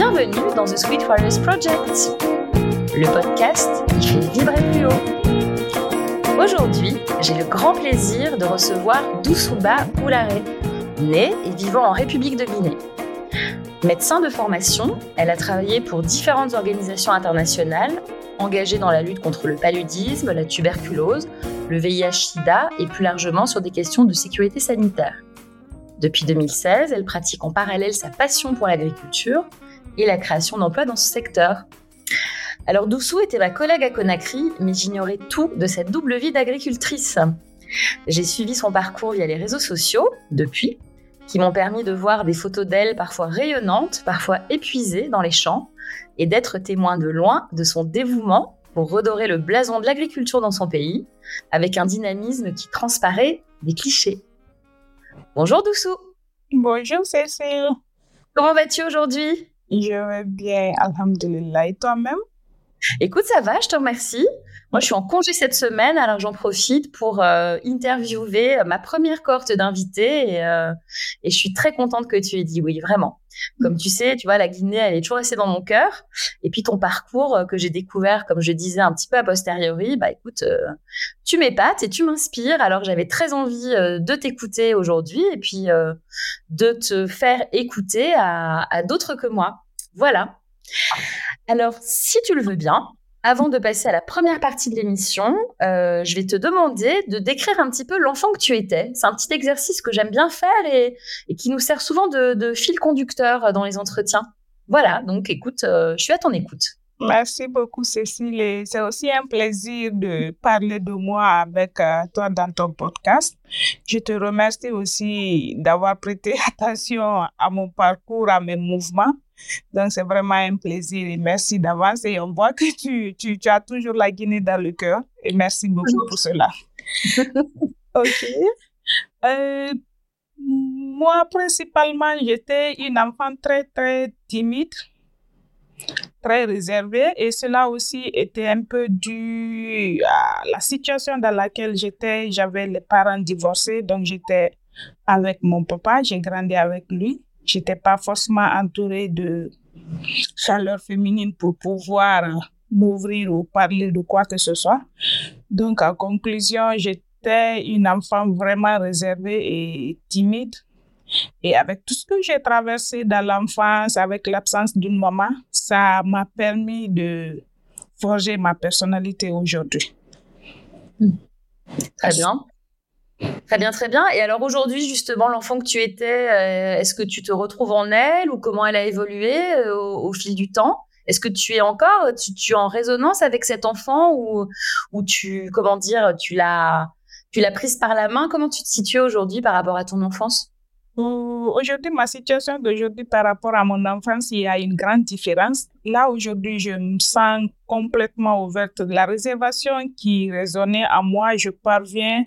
Bienvenue dans The Sweet Forest Project, le podcast qui fait vibrer plus haut. Aujourd'hui, j'ai le grand plaisir de recevoir Doussouba Oulare, née et vivant en République de Guinée. Médecin de formation, elle a travaillé pour différentes organisations internationales engagées dans la lutte contre le paludisme, la tuberculose, le VIH-Sida et plus largement sur des questions de sécurité sanitaire. Depuis 2016, elle pratique en parallèle sa passion pour l'agriculture et la création d'emplois dans ce secteur. Alors Doussou était ma collègue à Conakry, mais j'ignorais tout de cette double vie d'agricultrice. J'ai suivi son parcours via les réseaux sociaux depuis, qui m'ont permis de voir des photos d'elle parfois rayonnantes, parfois épuisées dans les champs, et d'être témoin de loin de son dévouement pour redorer le blason de l'agriculture dans son pays, avec un dynamisme qui transparaît des clichés. Bonjour Doussou. Bonjour Cécile. Comment vas-tu aujourd'hui? Je vais bien, Alhamdulillah. Et toi-même? Écoute, ça va, je te remercie. Moi, je suis en congé cette semaine, alors j'en profite pour euh, interviewer ma première cohorte d'invités et, euh, et, je suis très contente que tu aies dit oui, vraiment. Comme tu sais, tu vois, la Guinée, elle est toujours restée dans mon cœur. Et puis ton parcours euh, que j'ai découvert, comme je disais un petit peu a posteriori, bah écoute, tu m'épates et tu m'inspires. Alors j'avais très envie de t'écouter aujourd'hui et puis de te faire écouter à, à d'autres que moi. Voilà. Alors, si tu le veux bien, avant de passer à la première partie de l'émission, euh, je vais te demander de décrire un petit peu l'enfant que tu étais. C'est un petit exercice que j'aime bien faire et, qui nous sert souvent de, fil conducteur dans les entretiens. Voilà, donc écoute, euh, je suis à ton écoute. Merci beaucoup, Cécile. C'est aussi un plaisir de parler de moi avec euh, toi dans ton podcast. Je te remercie aussi d'avoir prêté attention à mon parcours, à mes mouvements. Donc, c'est vraiment un plaisir et merci d'avance. Et on voit que tu, tu, tu, as toujours la Guinée dans le cœur. Et merci beaucoup pour cela. OK. Euh, moi, principalement, j'étais une enfant très, très timide très réservé et cela aussi était un peu dû à la situation dans laquelle j'étais. J'avais les parents divorcés, donc j'étais avec mon papa, j'ai grandi avec lui. J'étais pas forcément entourée de chaleur féminine pour pouvoir m'ouvrir ou parler de quoi que ce soit. Donc, en conclusion, j'étais une enfant vraiment réservée et timide. Et avec tout ce que j'ai traversé dans l'enfance, avec l'absence d'une maman, ça m'a permis de forger ma personnalité aujourd'hui. Très bien. Très bien, très bien. Et alors aujourd'hui, justement, l'enfant que tu étais, euh, est-ce que tu te retrouves en elle ou comment elle a évolué euh, au, fil du temps? Est-ce que tu es encore, tu, es en résonance avec cet enfant ou, ou tu, comment dire, tu l'as, tu l'as prise par la main? Comment tu te situes aujourd'hui par rapport à ton enfance? Aujourd'hui, ma situation d'aujourd'hui par rapport à mon enfance, il y a une grande différence. Là, aujourd'hui, je me sens complètement ouverte. La réservation qui résonnait à moi, je parviens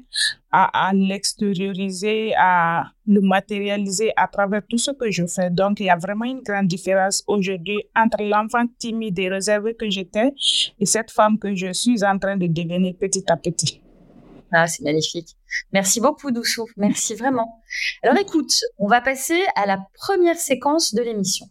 à, à l'extérioriser, à le matérialiser à travers tout ce que je fais. Donc, il y a vraiment une grande différence aujourd'hui entre l'enfant timide et réservé que j'étais et cette femme que je suis en train de devenir petit à petit. Ah, c'est magnifique. Merci beaucoup, Doussou. Merci vraiment. Alors écoute, on va passer à la première séquence de l'émission.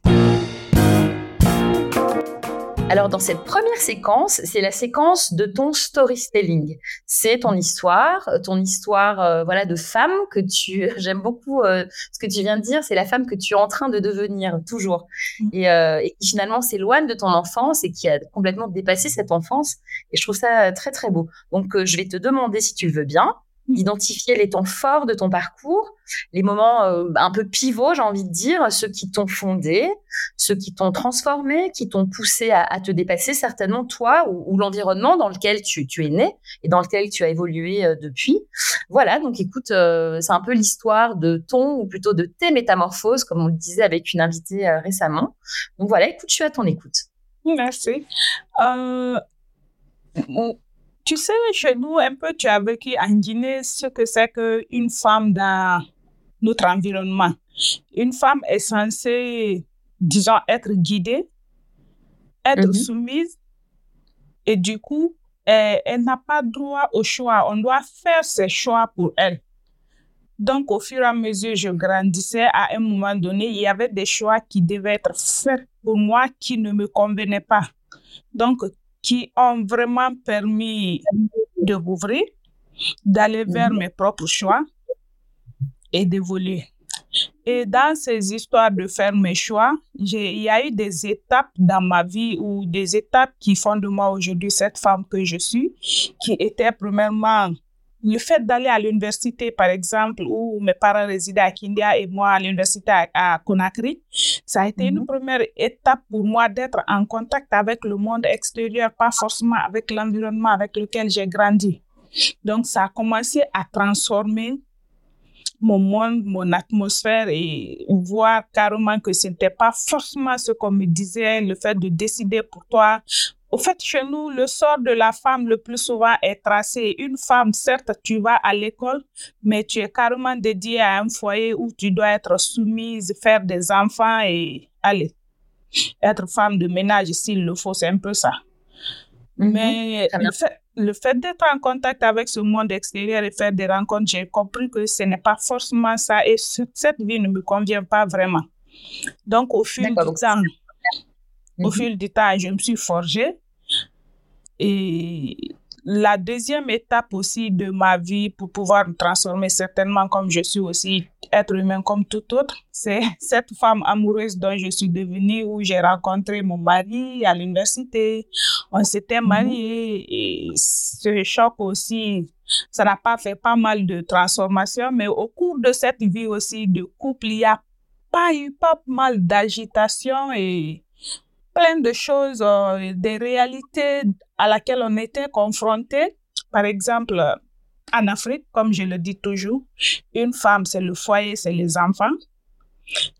Alors dans cette première séquence, c'est la séquence de ton storytelling. C'est ton histoire, ton histoire euh, voilà de femme que tu j'aime beaucoup euh, ce que tu viens de dire, c'est la femme que tu es en train de devenir toujours mm. et, euh, et qui finalement s'éloigne de ton enfance et qui a complètement dépassé cette enfance et je trouve ça très très beau. Donc je vais te demander si tu le veux bien identifier les temps forts de ton parcours, les moments euh, un peu pivots, j'ai envie de dire, ceux qui t'ont fondé, ceux qui t'ont transformé, qui t'ont poussé à, te dépasser, certainement toi ou, l'environnement dans lequel tu, es né et dans lequel tu as évolué euh, depuis. Voilà, donc écoute, euh, c'est un peu l'histoire de ton, ou plutôt de tes métamorphoses, comme on le disait avec une invitée récemment. Donc voilà, écoute, je suis à ton écoute. Merci. Tu sais, chez nous, un peu, tu as vécu en Guinée ce que c'est qu'une femme dans notre environnement. Une femme est censée, disons, être guidée, être mhm. soumise, et du coup, elle, n'a pas droit au choix. On doit faire ses choix pour elle. Donc, au fur et à mesure, je grandissais. À un moment donné, il y avait des choix qui devaient être faits pour moi qui ne me convenaient pas. Donc, qui ont vraiment permis de m'ouvrir, d'aller vers mhm. mes propres choix et d'évoluer. Et dans ces histoires de faire mes choix, il y a eu des étapes dans ma vie ou des étapes qui font de moi aujourd'hui cette femme que je suis, qui étaient premièrement le fait d'aller à l'université, par exemple, où mes parents résidaient à Kindia et moi à l'université à, Conakry, ça a été une mhm. première étape pour moi d'être en contact avec le monde extérieur, pas forcément avec l'environnement avec lequel j'ai grandi. Donc, ça a commencé à transformer mon monde, mon atmosphère et voir carrément que ce n'était pas forcément ce qu'on me disait, le fait de décider pour toi. Au fait, chez nous, le sort de la femme le plus souvent est tracé. Une femme, certes, tu vas à l'école, mais tu es carrément dédiée à un foyer où tu dois être soumise, faire des enfants et aller. Être femme de ménage s'il le faut, c'est un peu ça. Mhm. Mais le fait, le fait d'être en contact avec ce monde extérieur et faire des rencontres, j'ai compris que ce n'est pas forcément ça et cette vie ne me convient pas vraiment. Donc, au fil du temps, au mhm. fil du temps, je me suis forgée et la deuxième étape aussi de ma vie pour pouvoir me transformer certainement comme je suis aussi être humain comme tout autre, c'est cette femme amoureuse dont je suis devenue où j'ai rencontré mon mari à l'université. On s'était mhm. mariés et ce choc aussi, ça n'a pas fait pas mal de transformations, mais au cours de cette vie aussi de couple, il y a pas eu pas mal d'agitation et plein de choses, euh, des réalités à laquelle on était confronté. Par exemple, en Afrique, comme je le dis toujours, une femme, c'est le foyer, c'est les enfants.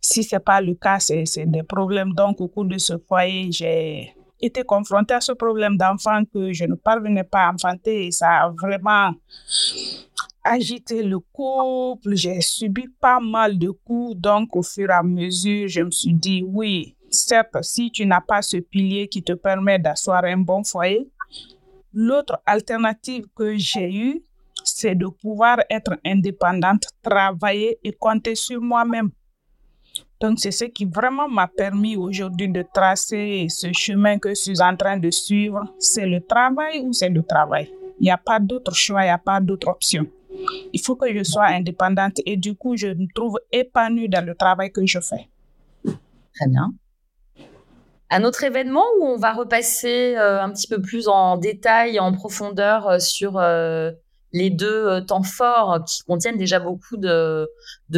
Si ce n'est pas le cas, c'est des problèmes. Donc, au cours de ce foyer, j'ai été confrontée à ce problème d'enfant que je ne parvenais pas à enfanter ça a vraiment agité le couple. J'ai subi pas mal de coups. Donc, au fur et à mesure, je me suis dit, oui, certes, si tu n'as pas ce pilier qui te permet d'asseoir un bon foyer, l'autre alternative que j'ai eue, c'est de pouvoir être indépendante, travailler et compter sur moi-même. Donc, c'est ce qui vraiment m'a permis aujourd'hui de tracer ce chemin que je suis en train de suivre. C'est le travail ou c'est le travail? Il n'y a pas d'autre choix, il n'y a pas d'autre option. Il faut que je sois indépendante et du coup, je me trouve épanouie dans le travail que je fais. Très bien un autre événement où on va repasser euh, un petit peu plus en détail, en profondeur euh, sur euh, les deux temps forts qui contiennent déjà beaucoup de,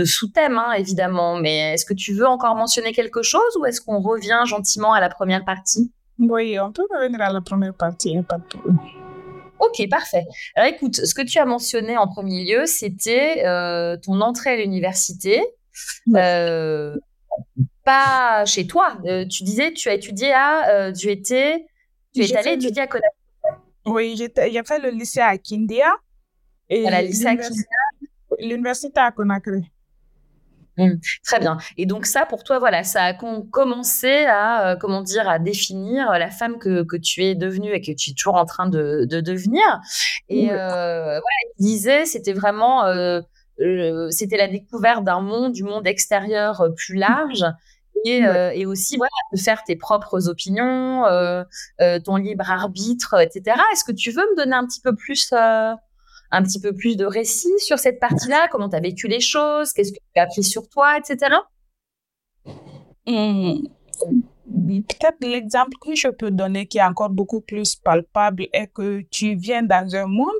sous-thèmes, hein, évidemment. Mais est-ce que tu veux encore mentionner quelque chose ou est-ce qu'on revient gentiment à la première partie? Oui, on peut revenir à la première partie, pas de problème. Ok, parfait. Alors écoute, ce que tu as mentionné en premier lieu, c'était ton entrée à l'université pas chez toi. Euh, tu disais, tu as étudié à, euh, tu étais, tu es allé étudier à Conakry. Oui, j'ai fait le lycée à Kindia et l'université à Conakry. Mmh, très bien. Et donc ça, pour toi, voilà, ça a commencé à, euh, comment dire, à définir la femme que, que, tu es devenue et que tu es toujours en train de, de devenir. Et voilà, il disait, c'était vraiment, c'était la découverte d'un monde, du monde extérieur plus large euh, et, aussi voilà, de faire tes propres opinions, euh, euh, ton libre arbitre, etc. Est-ce que tu veux me donner un petit peu plus, un petit peu plus de récits sur cette partie-là? Comment tu as vécu les choses? Qu'est-ce que tu as appris sur toi, etc. Mmh. Peut-être l'exemple que je peux donner qui est encore beaucoup plus palpable est que tu viens dans un monde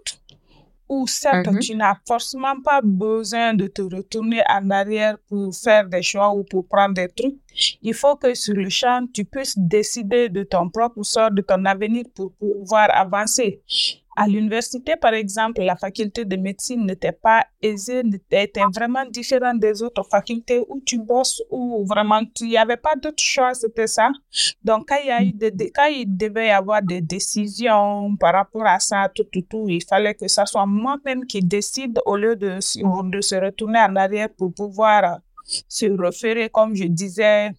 où certes, mm-hmm. tu n'as forcément pas besoin de te retourner en arrière pour faire des choix ou pour prendre des trucs. Il faut que sur le champ, tu puisses décider de ton propre sort, de ton avenir pour pouvoir avancer. À l'université, par exemple, la faculté de médecine n'était pas aisée, était vraiment différente des autres facultés où tu bosses, où vraiment il n'y avait pas d'autre choix, c'était ça. Donc, quand il, y a eu quand il devait y avoir des décisions par rapport à ça, tout, tout, tout, il fallait que ce soit moi-même qui décide au lieu de, de se retourner en arrière pour pouvoir se référer, comme je disais,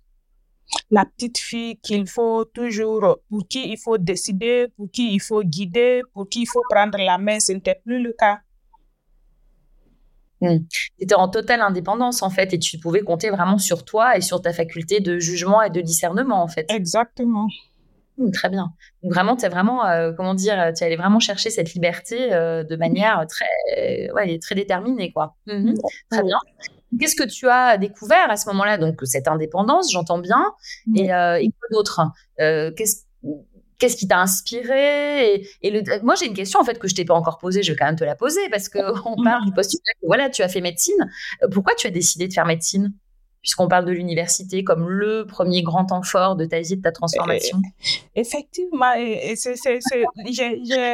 la petite fille qu'il faut toujours, pour qui il faut décider, pour qui il faut guider, pour qui il faut prendre la main, ce n'était plus le cas. Hmm. Tu étais en totale indépendance, en fait, et tu pouvais compter vraiment sur toi et sur ta faculté de jugement et de discernement, en fait. Exactement. Hmm, très bien. Donc vraiment, tu as vraiment, euh, comment dire, tu allais vraiment chercher cette liberté euh, de manière très, ouais, très déterminée, quoi. Mhm. Très bien. Qu'est-ce que tu as découvert à ce moment-là? Donc cette indépendance, j'entends bien. Et, euh, et quoi d'autre? Qu'est-ce qu'est-ce qui t'a inspiré? Et, le, moi j'ai une question en fait que je t'ai pas encore posée, je vais quand même te la poser parce que on parle du postulat. Voilà, tu as fait médecine. Euh, pourquoi tu as décidé de faire médecine? Puisqu'on parle de l'université comme le premier grand temps fort de ta vie, de ta transformation. effectivement, et, c'est, j'ai,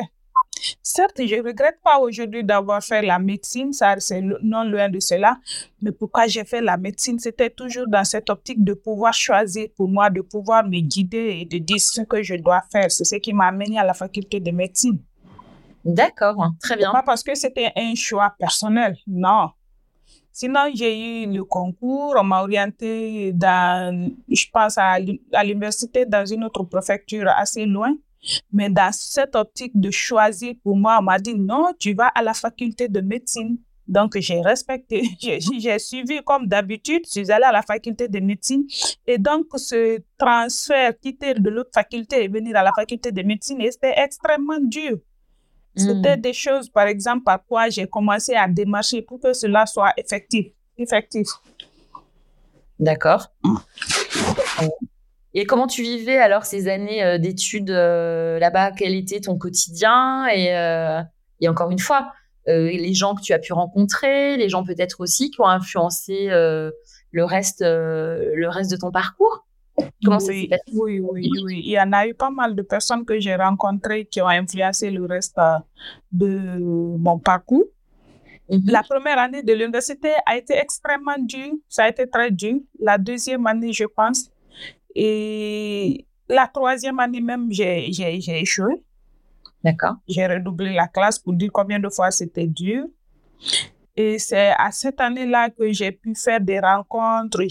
Certes, je ne regrette pas aujourd'hui d'avoir fait la médecine, ça c'est non loin de cela, mais pourquoi j'ai fait la médecine, c'était toujours dans cette optique de pouvoir choisir pour moi, de pouvoir me guider et de dire ce que je dois faire. C'est ce qui m'a amené à la faculté de médecine. D'accord, très bien. Pas parce que c'était un choix personnel, non. Sinon, j'ai eu le concours, on m'a orienté dans, je pense, à l'université dans une autre préfecture assez loin. Mais dans cette optique de choisir pour moi, on m'a dit non, tu vas à la faculté de médecine. Donc, j'ai respecté, j'ai suivi comme d'habitude, je suis allée à la faculté de médecine. Et donc, ce transfert, quitter de l'autre faculté et venir à la faculté de médecine, c'était extrêmement dur. C'était hmm. des choses, par exemple, par quoi j'ai commencé à démarcher pour que cela soit effectif. effectif. D'accord. Hmm. Et comment tu vivais alors ces années euh, d'études euh, là-bas? Quel était ton quotidien? Et, euh, et, encore une fois, les gens que tu as pu rencontrer, les gens peut-être aussi qui ont influencé le reste, le reste de ton parcours? Comment oui, ça oui, oui, oui. Il y en a eu pas mal de personnes que j'ai rencontrées qui ont influencé le reste de mon parcours. Mhm. La première année de l'université a été extrêmement dure. Ça a été très dur. La deuxième année, je pense, et la troisième année même, j'ai échoué. D'accord. J'ai redoublé la classe pour dire combien de fois c'était dur. Et c'est à cette année-là que j'ai pu faire des rencontres.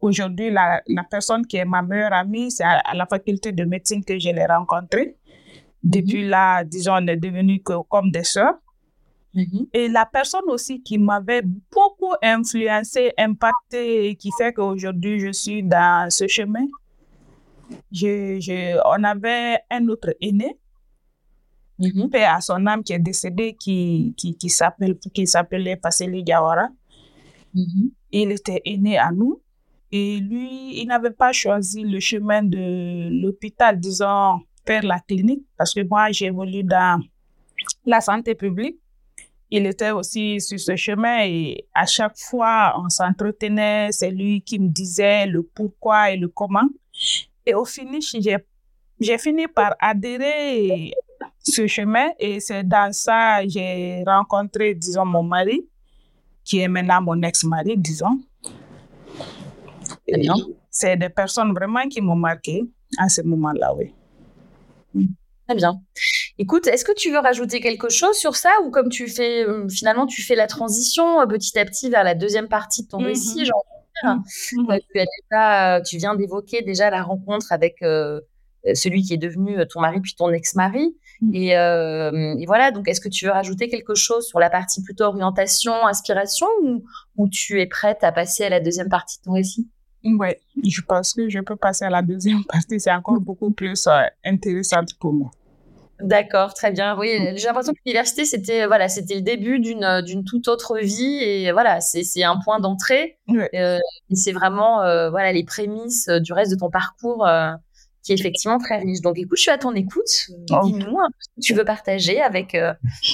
Aujourd'hui la, la, personne qui est ma meilleure amie, c'est à, la faculté de médecine que je l'ai rencontrée. Mhm. Depuis là, disons, on est devenus comme des sœurs. Mhm. Et la personne aussi qui m'avait beaucoup influencé, impacté et qui fait qu'aujourd'hui je suis dans ce chemin, je, je, on avait un autre aîné, mm père à son âme qui est décédé, qui, qui, qui s'appelait Passeli Gawara. Mhm. Il était aîné à nous. Et lui, il n'avait pas choisi le chemin de l'hôpital, disons, vers la clinique, parce que moi, j'ai évolué dans la santé publique il était aussi sur ce chemin et à chaque fois, on s'entretenait. C'est lui qui me disait le pourquoi et le comment. Et au finish, j'ai fini par adhérer ce chemin et c'est dans ça que j'ai rencontré, disons, mon mari, qui est maintenant mon ex-mari, disons. C'est des personnes vraiment qui m'ont marqué à ce moment-là, oui. Très bien. Écoute, est-ce que tu veux rajouter quelque chose sur ça ou comme tu fais, euh, finalement, tu fais la transition euh, petit à petit vers la deuxième partie de ton mmh récit, genre, mmh euh, tu, viens d'évoquer déjà la rencontre avec celui qui est devenu ton mari puis ton ex-mari. Mmh. Et, et, voilà, donc est-ce que tu veux rajouter quelque chose sur la partie plutôt orientation, inspiration ou, ou tu es prête à passer à la deuxième partie de ton récit? Oui, je pense que je peux passer à la deuxième partie. C'est encore beaucoup plus euh, intéressant pour moi. D'accord, très bien. Oui, j'ai l'impression que l'université, c'était voilà, c'était le début d'une euh, d'une toute autre vie et voilà, c'est un point d'entrée. Euh, c'est vraiment voilà les prémices du reste de ton parcours qui est effectivement très riche. Donc, écoute, je suis à ton écoute. Dis-nous un peu ce que tu veux partager avec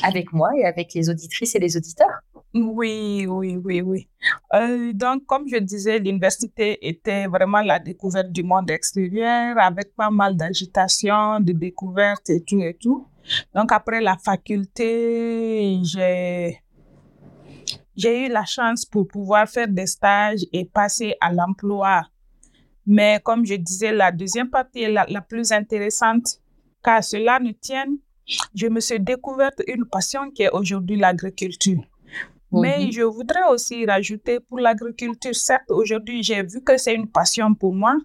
avec moi et avec les auditrices et les auditeurs. Oui, oui, oui, oui. Euh, donc, comme je disais, l'université était vraiment la découverte du monde extérieur avec pas mal d'agitation, de découvertes et tout et tout. Donc, après la faculté, j'ai, j'ai eu la chance pour pouvoir faire des stages et passer à l'emploi. Mais comme je disais, la deuxième partie est la, la plus intéressante car cela ne tienne. Je me suis découverte une passion qui est aujourd'hui l'agriculture. Mais mhm. je voudrais aussi rajouter pour l'agriculture, certes, aujourd'hui, j'ai vu que c'est une passion pour moi,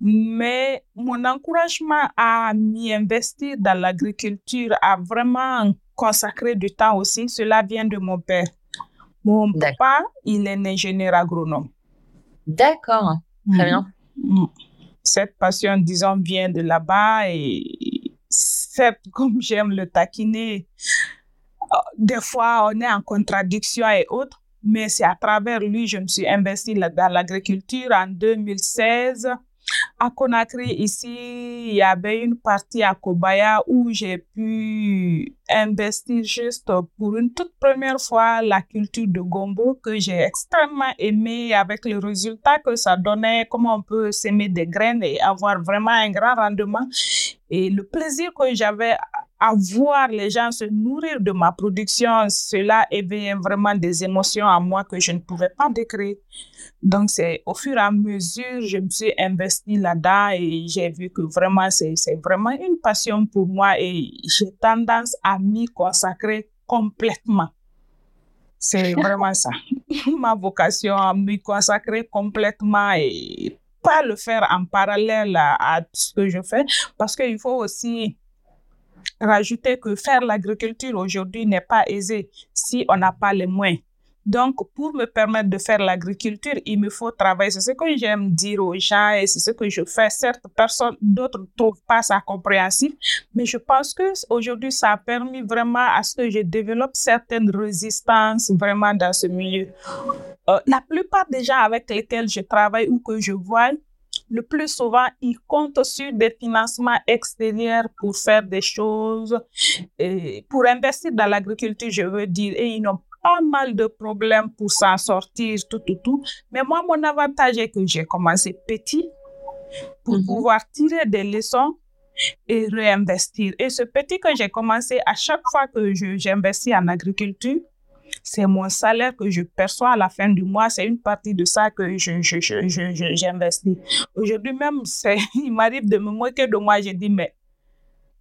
mais mon encouragement à m'y investir dans l'agriculture, à vraiment consacrer du temps aussi, cela vient de mon père. Mon papa, il est ingénieur agronome. D'accord, très bien. Mm. Cette passion, disons, vient de là-bas et certes, comme j'aime le taquiner, des fois, on est en contradiction et autres, mais c'est à travers lui, je me suis investie dans l'agriculture en 2016. À Conakry, ici, il y avait une partie à Kobaya où j'ai pu investir juste pour une toute première fois la culture de gombo que j'ai extrêmement aimé avec le résultat que ça donnait, comment on peut s'aimer des graines et avoir vraiment un grand rendement. Et le plaisir que j'avais à voir les gens se nourrir de ma production, cela éveillait vraiment des émotions à moi que je ne pouvais pas décrire. Donc, c'est au fur et à mesure, je me suis investie là-dedans et j'ai vu que vraiment, c'est vraiment une passion pour moi et j'ai tendance à m'y consacrer complètement. C'est vraiment ça. ma vocation à m'y consacrer complètement et pas le faire en parallèle à, à ce que je fais parce qu'il faut aussi rajouter que faire l'agriculture aujourd'hui n'est pas aisé si on n'a pas les moyens. Donc, pour me permettre de faire l'agriculture, il me faut travailler. C'est ce que j'aime dire aux gens et c'est ce que je fais. Certes, personne d'autre ne trouve pas ça compréhensif, mais je pense que aujourd'hui, ça a permis vraiment à ce que je développe certaines résistances vraiment dans ce milieu. Euh, la plupart des gens avec lesquels je travaille ou que je vois, le plus souvent, ils comptent sur des financements extérieurs pour faire des choses, et pour investir dans l'agriculture, je veux dire, et ils n'ont pas mal de problèmes pour s'en sortir, tout, tout, tout. Mais moi, mon avantage est que j'ai commencé petit pour mhm. pouvoir tirer des leçons et réinvestir. Et ce petit que j'ai commencé, à chaque fois que j'investis en agriculture, c'est mon salaire que je perçois à la fin du mois, c'est une partie de ça que je, je, je, j'investis. Aujourd'hui même, il m'arrive de me moquer de moi, je dis, mais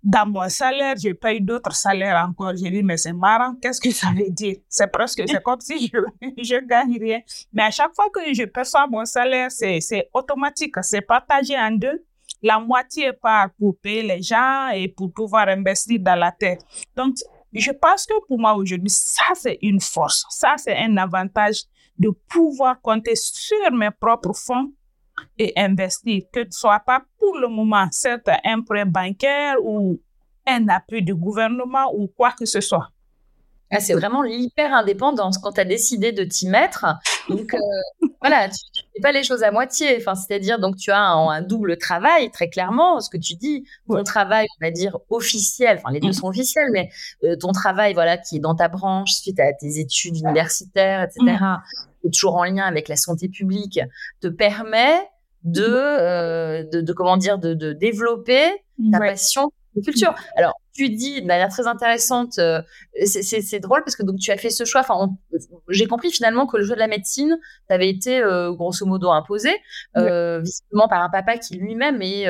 dans mon salaire, je paye d'autres salaires encore. Je dis, mais c'est marrant, qu'est-ce que ça veut dire? C'est presque, c'est comme si je, je gagne rien. Mais à chaque fois que je perçois mon salaire, c'est, c'est automatique, c'est partagé en deux. La moitié part pour payer les gens et pour pouvoir investir dans la terre. Donc, je pense que pour moi aujourd'hui, ça c'est une force, ça c'est un avantage de pouvoir compter sur mes propres fonds et investir, que ce soit pas pour le moment, certes un prêt bancaire ou un appui du gouvernement ou quoi que ce soit. Ah, c'est vraiment l'hyper indépendance quand tu as décidé de t'y mettre. Donc euh, voilà, tu ne fais pas les choses à moitié. Enfin, c'est-à-dire donc tu as un, double travail très clairement. Ce que tu dis, ton travail, on va dire officiel. Enfin, les deux sont officiels, mais euh, ton travail, voilà, qui est dans ta branche suite à tes études universitaires, etc. Mmh. toujours en lien avec la santé publique, te permet de, euh, de, comment dire, de, de développer ta passion culture. Alors, tu dis de manière très intéressante, euh, c'est drôle parce que donc tu as fait ce choix. Enfin, j'ai compris finalement que le jeu de la médecine t'avait été euh, grosso modo imposé, euh, visiblement par un papa qui lui-même est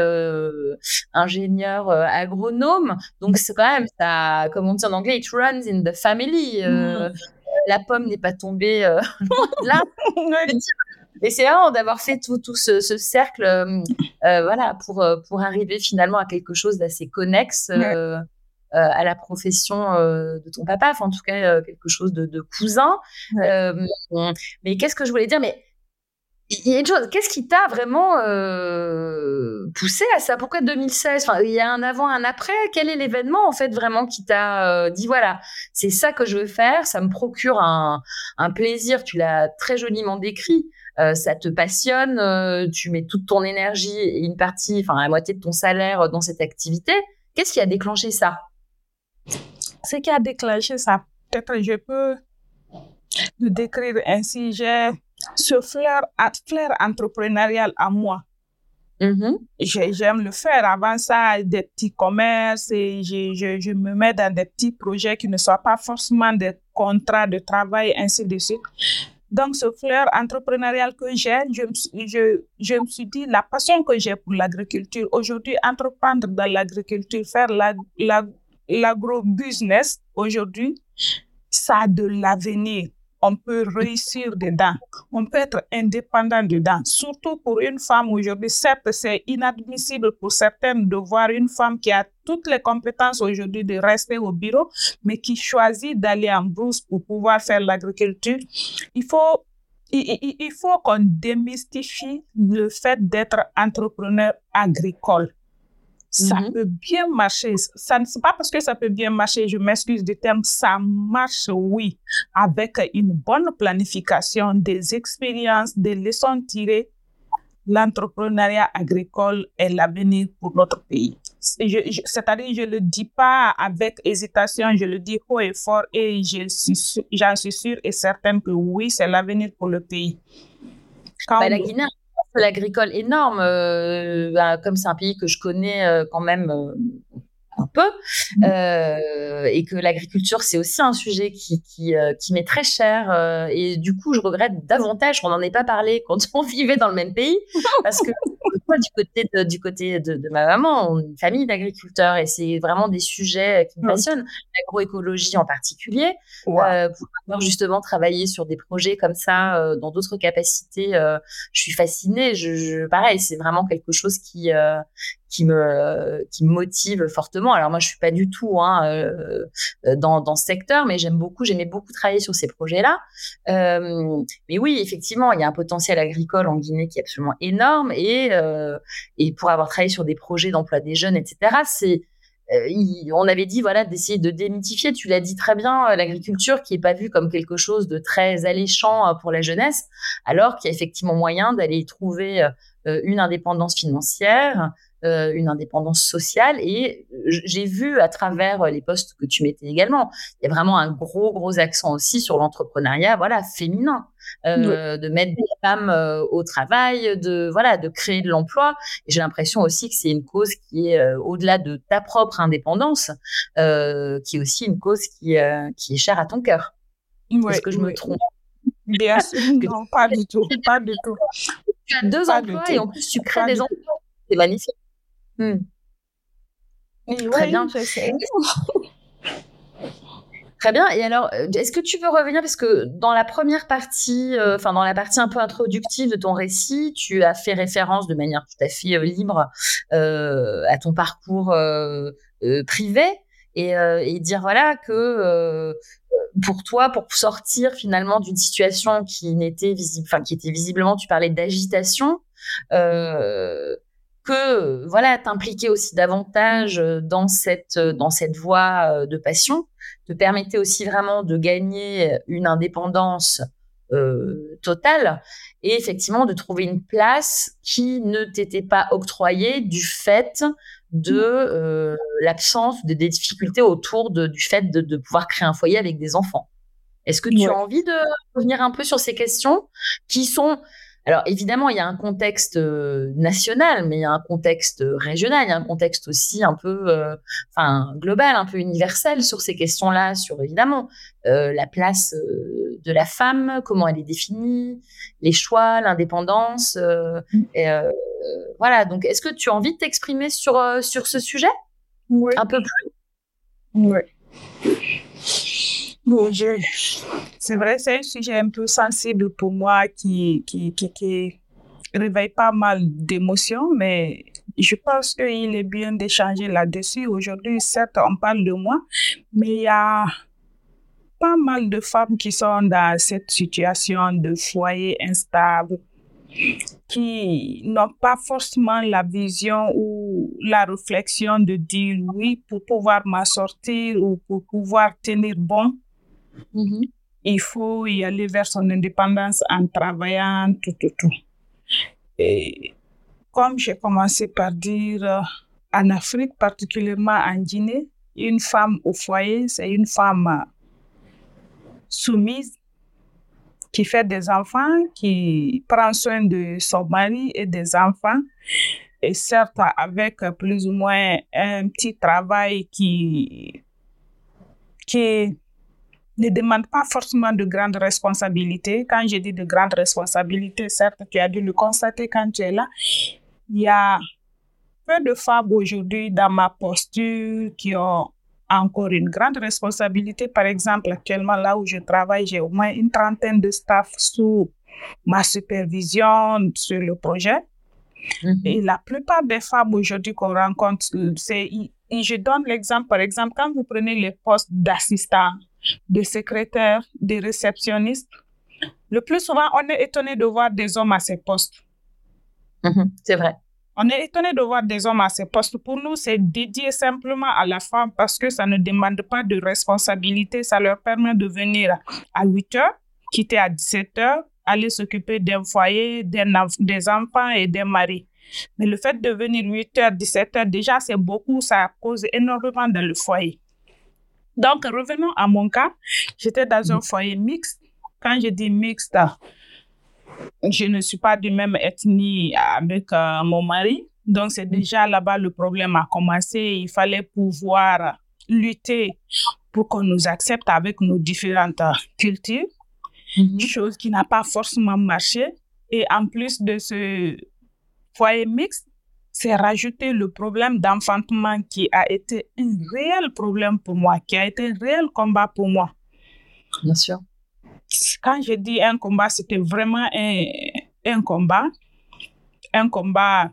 ingénieur agronome. Donc c'est quand même ça, comme on dit en anglais, it runs in the family. Mm. La pomme n'est pas tombée là. Et c'est vraiment d'avoir fait tout, tout ce, ce cercle, euh, euh voilà, pour, euh, pour arriver finalement à quelque chose d'assez connexe euh, à la profession de ton papa, enfin en tout cas quelque chose de, de cousin. mais qu'est-ce que je voulais dire Mais il y a une chose, qu'est-ce qui t'a vraiment poussé à ça? Pourquoi 2016 enfin, Il y a un avant, un après? Quel est l'événement en fait vraiment qui t'a dit voilà, c'est ça que je veux faire, ça me procure un, un plaisir. Tu l'as très joliment décrit. Euh, ça te passionne, euh, tu mets toute ton énergie et une partie, enfin la moitié de ton salaire euh, dans cette activité. Qu'est-ce qui a déclenché ça? Ce qui a déclenché ça, peut-être je peux le décrire ainsi. J'ai ce flair, flair entrepreneurial à moi. Mm-hmm. J'aime le faire. Avant ça, des petits commerces et je, je, je, me mets dans des petits projets qui ne soient pas forcément des contrats de travail, ainsi de suite. Donc, ce fleur entrepreneurial que j'ai, je, me suis dit, la passion que j'ai pour l'agriculture, aujourd'hui, entreprendre dans l'agriculture, faire l'agro-business, aujourd'hui, ça a de l'avenir. On peut réussir dedans, on peut être indépendant dedans. Surtout pour une femme aujourd'hui, certes, c'est inadmissible pour certaines de voir une femme qui a toutes les compétences aujourd'hui de rester au bureau, mais qui choisit d'aller en brousse pour pouvoir faire l'agriculture. Il faut il, il faut qu'on démystifie le fait d'être entrepreneur agricole. Ça Mhm. peut bien marcher. Ça ne c'est pas parce que ça peut bien marcher, je m'excuse du terme, ça marche, oui, avec une bonne planification, des expériences, des leçons tirées. L'entrepreneuriat agricole est l'avenir pour notre pays. C'est-à-dire, je ne le dis pas avec hésitation, je le dis haut et fort et je suis j'en suis sûre et certaine que oui, c'est l'avenir pour le pays. Quand Bah, la Guinée agricole énorme, euh, bah, comme c'est un pays que je connais euh, quand même euh, un peu, euh, et que l'agriculture c'est aussi un sujet qui qui, euh, qui m'est très cher, euh, et du coup je regrette davantage qu'on n'en ait pas parlé quand on vivait dans le même pays, parce que moi du côté de, du côté de, de ma maman, on est une famille d'agriculteurs, et c'est vraiment des sujets qui me passionnent, l'agroécologie en particulier euh, pour avoir justement travaillé sur des projets comme ça dans d'autres capacités. je suis fascinée. Je, je- pareil, c'est vraiment quelque chose qui qui me qui motive fortement. Alors moi, je suis pas du tout hein, euh, dans dans ce secteur, mais j'aime beaucoup. J'aimais beaucoup travailler sur ces projets-là. Euh, mais oui, effectivement, il y a un potentiel agricole en Guinée qui est absolument énorme et euh, et pour avoir travaillé sur des projets d'emploi des jeunes, etc. C'est euh, on avait dit voilà d'essayer de démythifier. Tu l'as dit très bien, euh, l'agriculture qui est pas vue comme quelque chose de très alléchant euh, pour la jeunesse, alors qu'il y a effectivement moyen d'aller trouver euh, une indépendance financière, euh, une indépendance sociale. Et j- j'ai vu à travers euh, les postes que tu mettais également, il y a vraiment un gros gros accent aussi sur l'entrepreneuriat, voilà féminin. euh, de mettre des femmes euh, au travail, de voilà, de créer de l'emploi. Et j'ai l'impression aussi que c'est une cause qui est euh, au-delà de ta propre indépendance, euh, qui est aussi une cause qui, euh, qui est chère à ton cœur. Est-ce que je me trompe? Bien sûr, non, pas du tout, pas du tout. Tu as deux Pas emplois et en plus tu crées Pas des emplois. C'est magnifique. Hmm. Très bien. Très bien. Et alors, euh, est-ce que tu veux revenir? Parce que dans la première partie, euh, enfin dans la partie un peu introductive de ton récit, tu as fait référence de manière tout à fait euh, libre euh, à ton parcours privé et, et dire voilà que pour toi, pour sortir finalement d'une situation qui n'était visible, enfin qui était visiblement, tu parlais d'agitation, euh, que voilà, t'impliquer aussi davantage dans cette dans cette voie euh, de passion te permettait aussi vraiment de gagner une indépendance euh, totale et effectivement de trouver une place qui ne t'était pas octroyée du fait de euh, l'absence de des difficultés autour de, du fait de, de pouvoir créer un foyer avec des enfants. Est-ce que tu Ouais. as envie de revenir un peu sur ces questions qui sont alors évidemment, il y a un contexte euh, national, mais il y a un contexte régional, il y a un contexte aussi un peu, euh, enfin global, un peu universel sur ces questions-là, sur évidemment euh, la place euh, de la femme, comment elle est définie, les choix, l'indépendance, euh, et, euh, voilà. Donc, est-ce que tu as envie de t'exprimer sur euh, sur ce sujet? Oui, un peu plus? Oui. Je- c'est vrai, c'est un sujet un peu sensible pour moi qui, qui, qui, réveille pas mal d'émotions, mais je pense qu'il est bien d'échanger là-dessus. Aujourd'hui, certes, on parle de moi, mais il y a pas mal de femmes qui sont dans cette situation de foyer instable, qui n'ont pas forcément la vision ou la réflexion de dire oui, pour pouvoir m'en ou pour pouvoir tenir bon, il faut y aller vers son indépendance en travaillant, tout, tout, tout. Et comme j'ai commencé par dire, euh, en Afrique, particulièrement en Guinée, une femme au foyer, c'est une femme euh, soumise qui fait des enfants, qui prend soin de son mari et des enfants. Et certes, avec plus ou moins un petit travail qui, qui ne demande pas forcément de grandes responsabilités. Quand je dis de grandes responsabilités, certes, tu as dû le constater quand tu es là. Il y a peu de femmes aujourd'hui dans ma posture qui ont encore une grande responsabilité. Par exemple, actuellement, là où je travaille, j'ai au moins une trentaine de staff sous ma supervision sur le projet. Mhm. Et la plupart des femmes aujourd'hui qu'on rencontre, c'est, je donne l'exemple, par exemple, quand vous prenez les postes d'assistant, de secrétaire, de réceptionniste, le plus souvent, on est étonné de voir des hommes à ces postes. Mhm. c'est vrai. On est étonné de voir des hommes à ces postes. Pour nous, c'est dédié simplement à la femme parce que ça ne demande pas de responsabilité. Ça leur permet de venir à 8 heures, quitter à 17 heures, aller s'occuper d'un foyer, des enfants et des maris. Mais le fait de venir 8 heures, 17 heures, déjà, c'est beaucoup. Ça cause énormément dans le foyer. Donc, revenons à mon cas. J'étais dans un foyer mixte. Quand je dis mixte, je ne suis pas de même ethnie avec euh, mon mari. Donc, c'est déjà là-bas le problème a commencé. Il fallait pouvoir lutter pour qu'on nous accepte avec nos différentes cultures, mm chose qui n'a pas forcément marché. Et en plus de ce foyer mixte, c'est rajouter le problème d'enfantement qui a été un réel problème pour moi, qui a été un réel combat pour moi. Bien sûr quand je dis un combat, c'était vraiment un, un combat. Un combat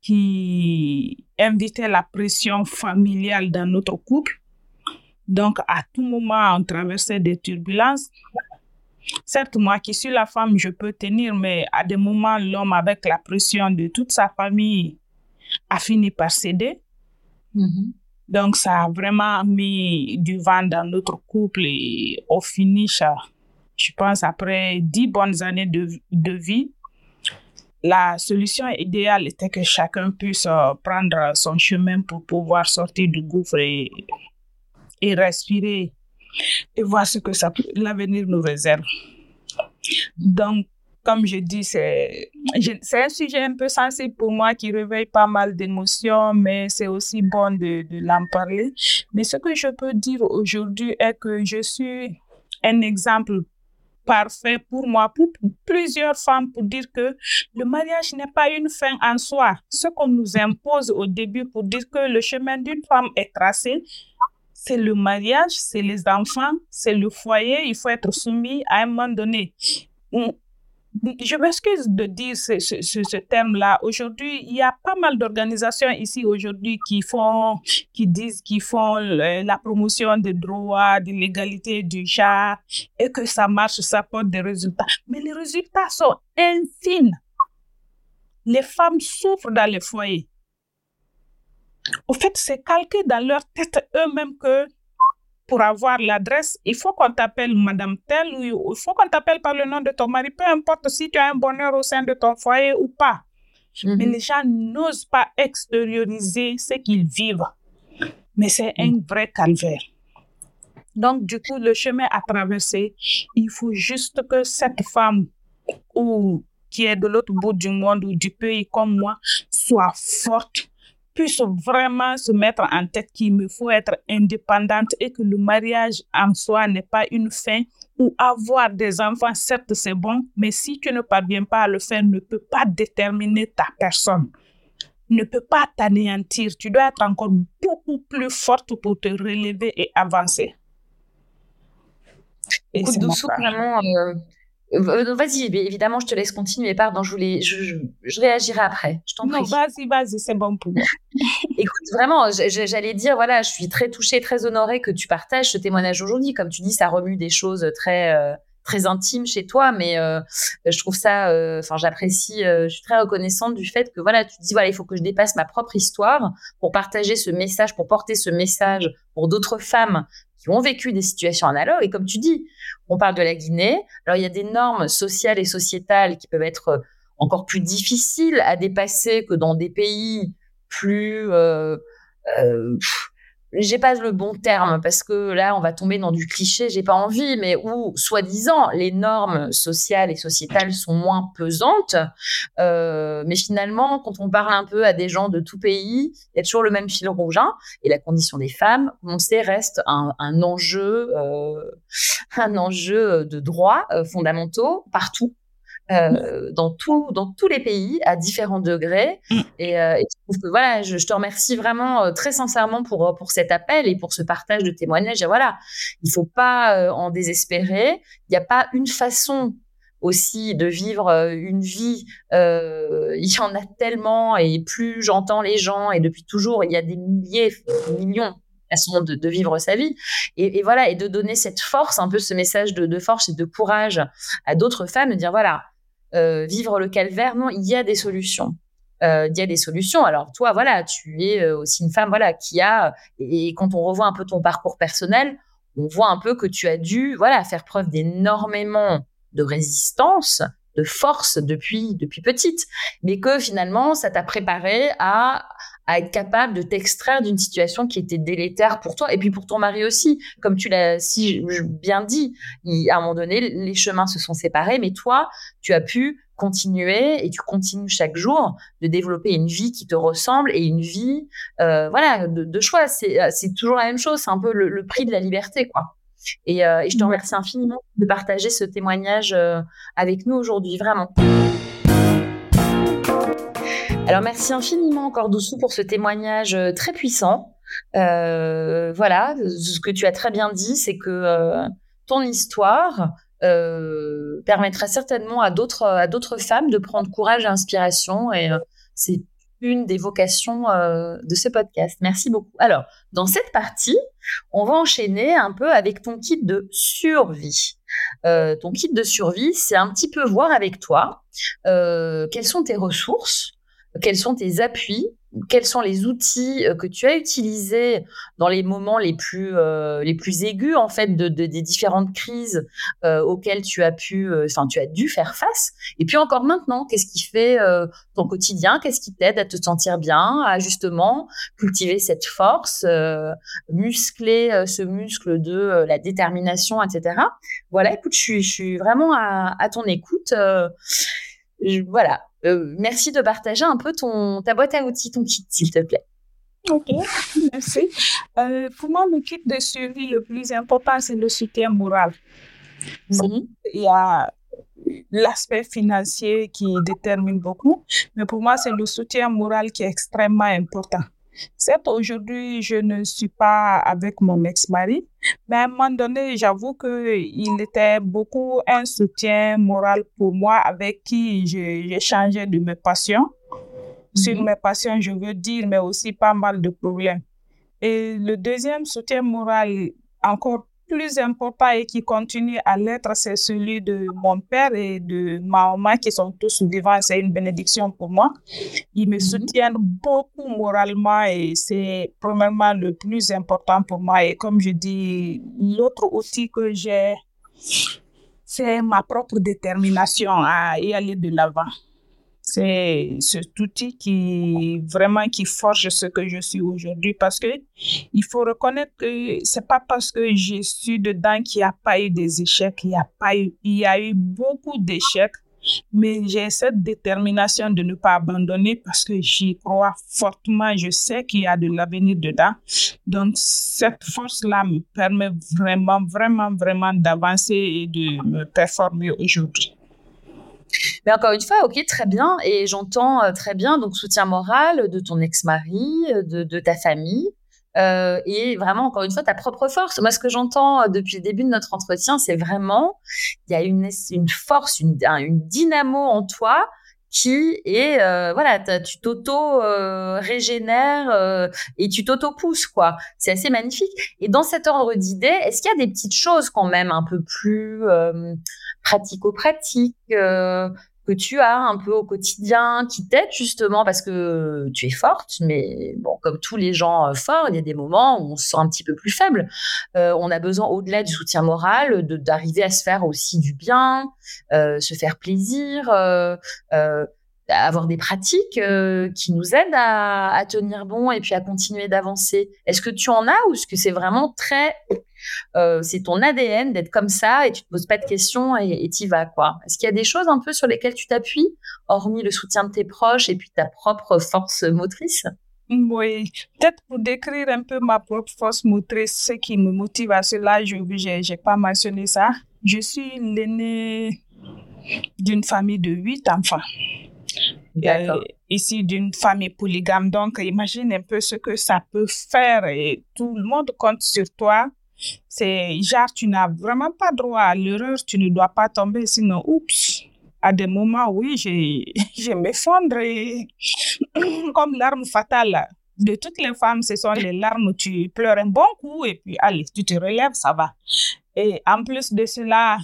qui invitait la pression familiale dans notre couple. Donc, à tout moment, on traversait des turbulences. Certes, moi qui suis la femme, je peux tenir, mais à des moments, l'homme, avec la pression de toute sa famille, a fini par céder. Mm-hmm. Donc, ça a vraiment mis du vent dans notre couple et au finish, je pense, après dix bonnes années de, de vie, la solution idéale était que chacun puisse euh, prendre son chemin pour pouvoir sortir du gouffre et, et respirer et voir ce que l'avenir nous réserve. Donc, comme je dis, c'est un sujet un peu sensible pour moi qui réveille pas mal d'émotions, mais c'est aussi bon de, de l'en parler. Mais ce que je peux dire aujourd'hui est que je suis un exemple parfait pour moi, pour plusieurs femmes, pour dire que le mariage n'est pas une fin en soi. Ce qu'on nous impose au début pour dire que le chemin d'une femme est tracé, c'est le mariage, c'est les enfants, c'est le foyer, il faut être soumis à un moment donné je m'excuse de dire ce, ce, ce, terme-là. Aujourd'hui, il y a pas mal d'organisations ici aujourd'hui qui font, qui disent qu'ils font la promotion des droits, de l'égalité du genre et que ça marche, ça porte des résultats. Mais les résultats sont infimes. Les femmes souffrent dans les foyers. Au fait, c'est calqué dans leur tête eux-mêmes que pour avoir l'adresse, il faut qu'on t'appelle Madame telle ou il faut qu'on t'appelle par le nom de ton mari, peu importe si tu as un bonheur au sein de ton foyer ou pas. Mais mhm. les gens n'osent pas extérioriser ce qu'ils vivent. Mais c'est un mhm. vrai calvaire. Donc, du coup, le chemin à traverser, il faut juste que cette femme ou qui est de l'autre bout du monde ou du pays comme moi soit forte puisse vraiment se mettre en tête qu'il me faut être indépendante et que le mariage en soi n'est pas une fin ou avoir des enfants, certes c'est bon, mais si tu ne parviens pas à le faire, ne peut pas déterminer ta personne, ne peut pas t'anéantir. Tu dois être encore beaucoup plus forte pour te relever et avancer. Et c'est vraiment, euh, euh, vas-y, évidemment, je te laisse continuer. Pardon, je voulais, je, je, réagirai après. Je t'en prie. vas-y, vas-y, c'est bon pour moi. Écoute, vraiment, j'allais dire, voilà, je suis très touchée, très honorée que tu partages ce témoignage aujourd'hui. Comme tu dis, ça remue des choses très, euh, très intimes chez toi, mais euh, je trouve ça, enfin, j'apprécie, je suis très reconnaissante du fait que, voilà, tu dis, voilà, il faut que je dépasse ma propre histoire pour partager ce message, pour porter ce message pour d'autres femmes qui ont vécu des situations analogues. Et comme tu dis, on parle de la Guinée. Alors, il y a des normes sociales et sociétales qui peuvent être euh, encore plus difficiles à dépasser que dans des pays plus euh, euh, j'ai pas le bon terme parce que là on va tomber dans du cliché, j'ai pas envie, mais où soi-disant les normes sociales et sociétales sont moins pesantes, euh, mais finalement quand on parle un peu à des gens de tout pays, il y a toujours le même fil rouge hein, et la condition des femmes, on sait, reste un, un enjeu, euh, un enjeu de droits euh, fondamentaux partout euh, dans, tout, dans tous les pays à différents degrés. Mm. Et, euh, voilà, je, te remercie vraiment euh, très sincèrement pour, pour cet appel et pour ce partage de témoignages. Et voilà, il faut pas en désespérer. Il n'y a pas une façon aussi de vivre une vie. il y en a tellement et plus j'entends les gens et depuis toujours, il y a des milliers, des millions façon de, de, vivre sa vie. Et, et, voilà, et de donner cette force, un peu ce message de, de force et de courage à d'autres femmes, de dire voilà, euh, vivre le calvaire, non, il y a des solutions. Euh, il y a des solutions. Alors toi, voilà, tu es euh, aussi une femme, voilà, qui a et, quand on revoit un peu ton parcours personnel, on voit un peu que tu as dû, voilà, faire preuve d'énormément de résistance, de force depuis depuis petite, mais que finalement, ça t'a préparé à à être capable de t'extraire d'une situation qui était délétère pour toi et puis pour ton mari aussi. Comme tu l'as si bien dit, à un moment donné, les chemins se sont séparés, mais toi, tu as pu continuer et tu continues chaque jour de développer une vie qui te ressemble et une vie, euh, voilà, de, choix. Euh, c'est toujours la même chose. C'est un peu le, prix de la liberté, quoi. Et, euh, et, je te remercie infiniment de partager ce témoignage avec nous aujourd'hui, vraiment. Alors merci infiniment encore pour ce témoignage euh, très puissant. Euh, voilà, ce que tu as très bien dit, c'est que euh, ton histoire permettra certainement à d'autres à d'autres femmes de prendre courage et inspiration et c'est une des vocations de ce podcast. Merci beaucoup. Alors, dans cette partie, on va enchaîner un peu avec ton kit de survie. ton kit de survie, c'est un petit peu voir avec toi quelles sont tes ressources, quels sont tes appuis quels sont les outils euh, que tu as utilisés dans les moments les plus euh, les plus aigus en fait de, des différentes crises euh, auxquelles tu as pu enfin tu as dû faire face. Et puis encore maintenant qu'est-ce qui fait ton quotidien? Qu'est-ce qui t'aide à te sentir bien à justement cultiver cette force muscler ce muscle de la détermination etc voilà écoute je suis je suis vraiment à, à ton écoute voilà euh, merci de partager un peu ton, ta boîte à outils, ton kit, s'il te plaît. Ok, merci. Euh, pour moi, le kit de survie le plus important, c'est le soutien moral. Mhm. Il y a l'aspect financier qui détermine beaucoup, mais pour moi, c'est le soutien moral qui est extrêmement important. Certes, aujourd'hui, je ne suis pas avec mon ex-mari, mais à un moment donné, j'avoue qu'il était beaucoup un soutien moral pour moi avec qui changé de mes passions. Sur mhm. mes passions, je veux dire, mais aussi pas mal de problèmes. Et le deuxième soutien moral, encore plus important et qui continue à l'être, c'est celui de mon père et de ma maman qui sont tous vivants. C'est une bénédiction pour moi. Ils me mhm. soutiennent beaucoup moralement et c'est premièrement le plus important pour moi. Et comme je dis, l'autre outil que j'ai, c'est ma propre détermination à y aller de l'avant. C'est cet outil qui vraiment qui forge ce que je suis aujourd'hui parce que il faut reconnaître que c'est pas parce que je suis dedans qu'il n'y a pas eu des échecs, il y a pas il y a eu beaucoup d'échecs, mais j'ai cette détermination de ne pas abandonner parce que j'y crois fortement, je sais qu'il y a de l'avenir dedans. Donc cette force-là me permet vraiment, vraiment, vraiment d'avancer et de me performer aujourd'hui. Mais encore une fois, ok, très bien. Et j'entends euh, très bien, donc soutien moral de ton ex-mari, euh, de, ta famille. Euh, et vraiment, encore une fois, ta propre force. Moi, ce que j'entends depuis le début de notre entretien, c'est vraiment, il y a une, force, une dynamo en toi qui est voilà tu t'auto régénères et tu t'auto pousses quoi. C'est assez magnifique. Et dans cet ordre d'idées est-ce qu'il y a des petites choses quand même un peu plus pratico-pratiques tu as un peu au quotidien, qui t'aide justement parce que tu es forte, mais bon, comme tous les gens euh, forts, il y a des moments où on se sent un petit peu plus faible. Euh, on a besoin, au-delà du soutien moral, d'arriver à se faire aussi du bien, euh, se faire plaisir, avoir des pratiques qui nous aident à, tenir bon et puis à continuer d'avancer. Est-ce que tu en as ou est-ce que c'est vraiment très euh, c'est ton ADN d'être comme ça et tu te poses pas de questions et tu y vas quoi? Est-ce qu'il y a des choses un peu sur lesquelles tu t'appuies, hormis le soutien de tes proches et puis ta propre force motrice? Oui, peut-être pour décrire un peu ma propre force motrice, ce qui me motive à cela, je n'ai pas mentionné ça. Je suis l'aîné d'une famille de huit enfants. Ici d'une famille polygame. Donc, imagine un peu ce que ça peut faire et tout le monde compte sur toi. C'est genre, tu n'as vraiment pas droit à l'erreur, tu ne dois pas tomber, sinon, oups. À des moments, oui, je, m'effondre comme l'arme fatale de toutes les femmes, ce sont les larmes où tu pleures un bon coup et puis allez, tu te relèves, ça va. Et en plus de cela,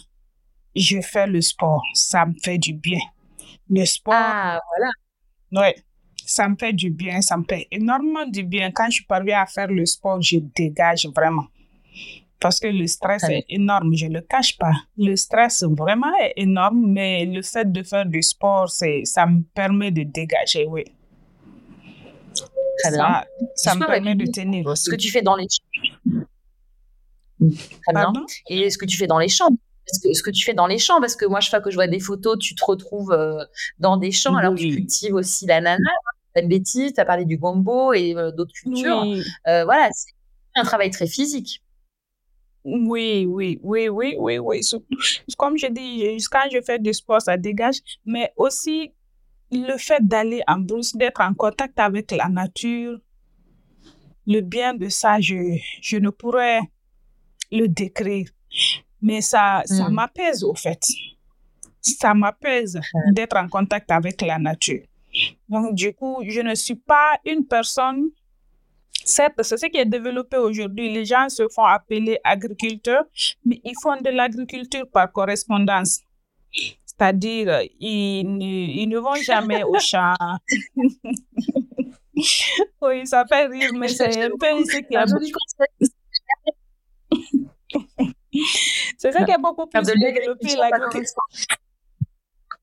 je fais le sport, ça me fait du bien. Le sport, Ah, voilà. ouais, ça me fait du bien, ça me fait énormément du bien. Quand je parviens à faire le sport, je dégage vraiment. Parce que le stress Ah oui. est énorme, je ne le cache pas. Le stress vraiment est énorme, mais le fait de faire du sport, c'est, ça me permet de dégager, oui. Très bien. Ça, ça me permet et de tenir Ce que tu fais dans les. Très bien. Et ce que tu fais dans les champs. Ce que, ce que tu fais dans les champs, parce que moi, chaque fois que je vois des photos, tu te retrouves euh, dans des champs. Alors, tu Oui. cultives aussi l'ananas, pas de bêtises, tu as parlé du gombo et euh, d'autres cultures. Oui. Euh, voilà, c'est un travail très physique. Oui, oui, oui, oui, oui, oui. Comme je dis, quand je fais du sport, ça dégage, mais aussi le fait d'aller en brousse, d'être en contact avec la nature, le bien de ça, je, je ne pourrais le décrire. Mais ça, ça Mm. m'apaise au fait. Ça m'apaise d'être en contact avec la nature. Donc, du coup, je ne suis pas une personne Certes, c'est ce qui est développé aujourd'hui. Les gens se font appeler agriculteurs, mais ils font de l'agriculture par correspondance. C'est-à-dire, ils ne, ils ne vont jamais au champ. oui, ça fait rire, mais c'est un peu ce qui concept. C'est ce qui est beaucoup plus de développé, l'agriculture.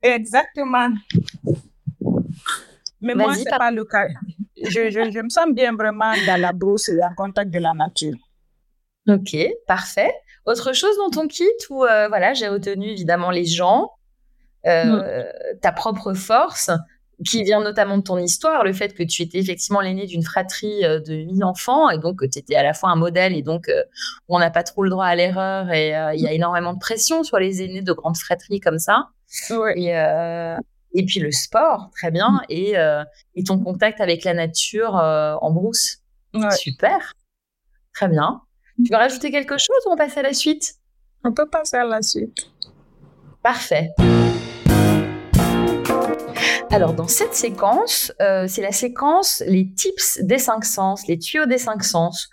Exactement. Mais moi, c'est par- pas le cas. Je, je, je me sens bien vraiment dans la brousse et en contact de la nature. Ok, parfait. Autre chose dont on quitte ou euh, voilà, j'ai retenu évidemment les gens, euh, ta propre force, qui vient notamment de ton histoire, le fait que tu étais effectivement l'aîné d'une fratrie euh, de huit enfants et donc que tu étais à la fois un modèle et donc euh, on n'a pas trop le droit à l'erreur et euh, il y a énormément de pression sur les aînés de grandes fratries comme ça. Et, euh, et puis le sport, très bien, et, euh, et ton contact avec la nature euh, en brousse. Ouais. Super, très bien. Tu veux rajouter quelque chose ou on passe à la suite? On peut passer à la suite. Parfait. Alors, dans cette séquence, euh, c'est la séquence les tips des cinq sens, les tuyaux des cinq sens.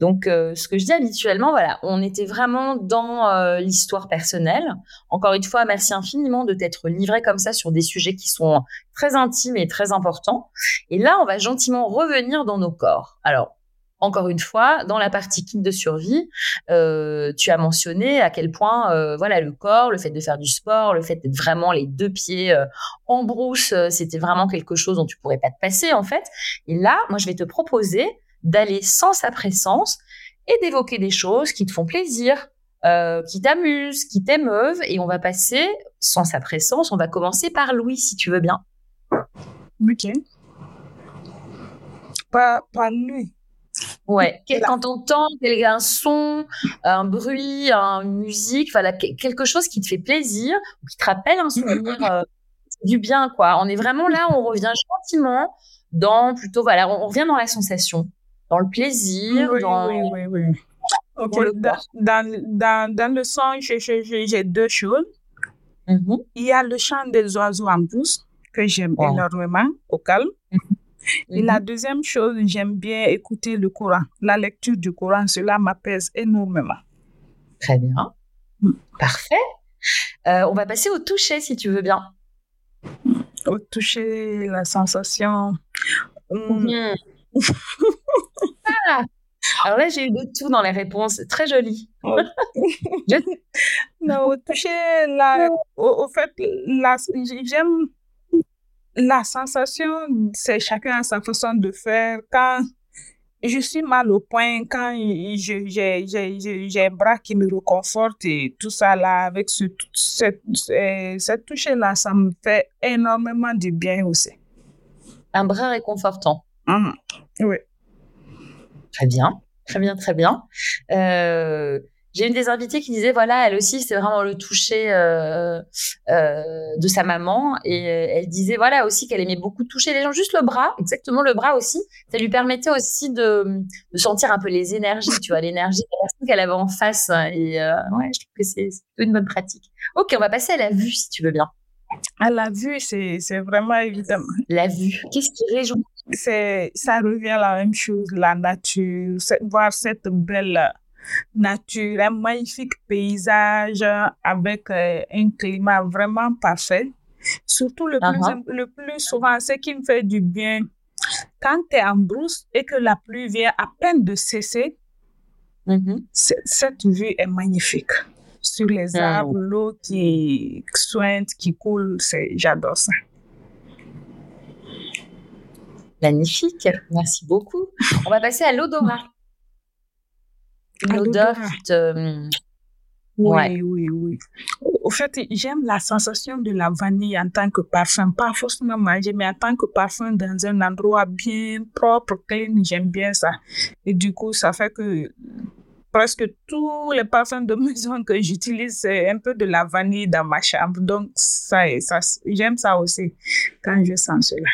Donc, euh, ce que je dis habituellement, voilà, on était vraiment dans euh, l'histoire personnelle. Encore une fois, merci infiniment de t'être livré comme ça sur des sujets qui sont très intimes et très importants. Et là, on va gentiment revenir dans nos corps. Alors, encore une fois, dans la partie kit de survie, euh, tu as mentionné à quel point, euh, voilà, le corps, le fait de faire du sport, le fait d'être vraiment les deux pieds euh, en brousse, c'était vraiment quelque chose dont tu pourrais pas te passer en fait. Et là, moi, je vais te proposer d'aller sens après sens et d'évoquer des choses qui te font plaisir, qui t'amusent, qui t'émeuvent, et on va passer sens après sens. On va commencer par Louis, si tu veux bien. Ok. Pas, nuit. Ouais. Quand on entend un son, un bruit, un- une musique, voilà, que- quelque chose qui te fait plaisir ou qui te rappelle un souvenir euh, du bien, quoi. On est vraiment là, on revient gentiment dans plutôt, voilà, on, revient dans la sensation, dans le plaisir, Oui, dans, oui, oui, oui. Ok. dans le Dans, dans, le son, j'ai- deux choses. Mhm. Il y a le chant des oiseaux en brousse que j'aime Wow. énormément, au calme. Et Mhm. la deuxième chose, j'aime bien écouter le Coran. La lecture du Coran, cela m'apaise énormément. Très bien. Mm. Parfait. Euh, on va passer au toucher, si tu veux bien. Au toucher, la sensation. hum, Mhm. Ah. Alors là, j'ai eu de tout dans les réponses. Très joli. Non, au toucher, la, au, au fait, la, j'aime la sensation, c'est chacun a sa façon de faire. Quand je suis mal au point, quand j'ai un bras qui me réconforte et tout ça là, avec ce, cette, ce- cette touche-là, ça me fait énormément du bien aussi. Un bras réconfortant. Mhm. Oui. Très bien, très bien, très bien. Euh, j'ai une des invitées qui disait, voilà, elle aussi, c'est vraiment le toucher euh, euh, de sa maman. Et euh, elle disait, voilà, aussi qu'elle aimait beaucoup toucher les gens, juste le bras, exactement le bras aussi. Ça lui permettait aussi de, de sentir un peu les énergies, tu vois, l'énergie de la personne qu'elle avait en face. Et euh, ouais, je trouve que c'est une bonne pratique. Ok, on va passer à la vue, si tu veux bien. À la vue, c'est vraiment évident. La vue, qu'est-ce qui réjouit? C'est ça revient à la même chose la nature voir cette belle nature, un magnifique paysage avec euh, un climat vraiment parfait. Surtout le, plus, Uh-huh. le plus souvent, ce qui me fait du bien, quand tu es en brousse et que la pluie vient à peine de cesser, Mhm. c- cette vue est magnifique. Sur les Ah, arbres, l'eau qui sointe, qui coule, j'adore ça. Magnifique, merci beaucoup. On va passer à l'odorat. Une odeur l'odorat. qui te... Oui, Ouais. oui, oui. Au fait, j'aime la sensation de la vanille en tant que parfum. Pas forcément manger, mais en tant que parfum dans un endroit bien propre, clean, j'aime bien ça. Et du coup, ça fait que presque tous les parfums de maison que j'utilise, c'est un peu de la vanille dans ma chambre. Donc, ça, ça j'aime ça aussi quand je sens cela.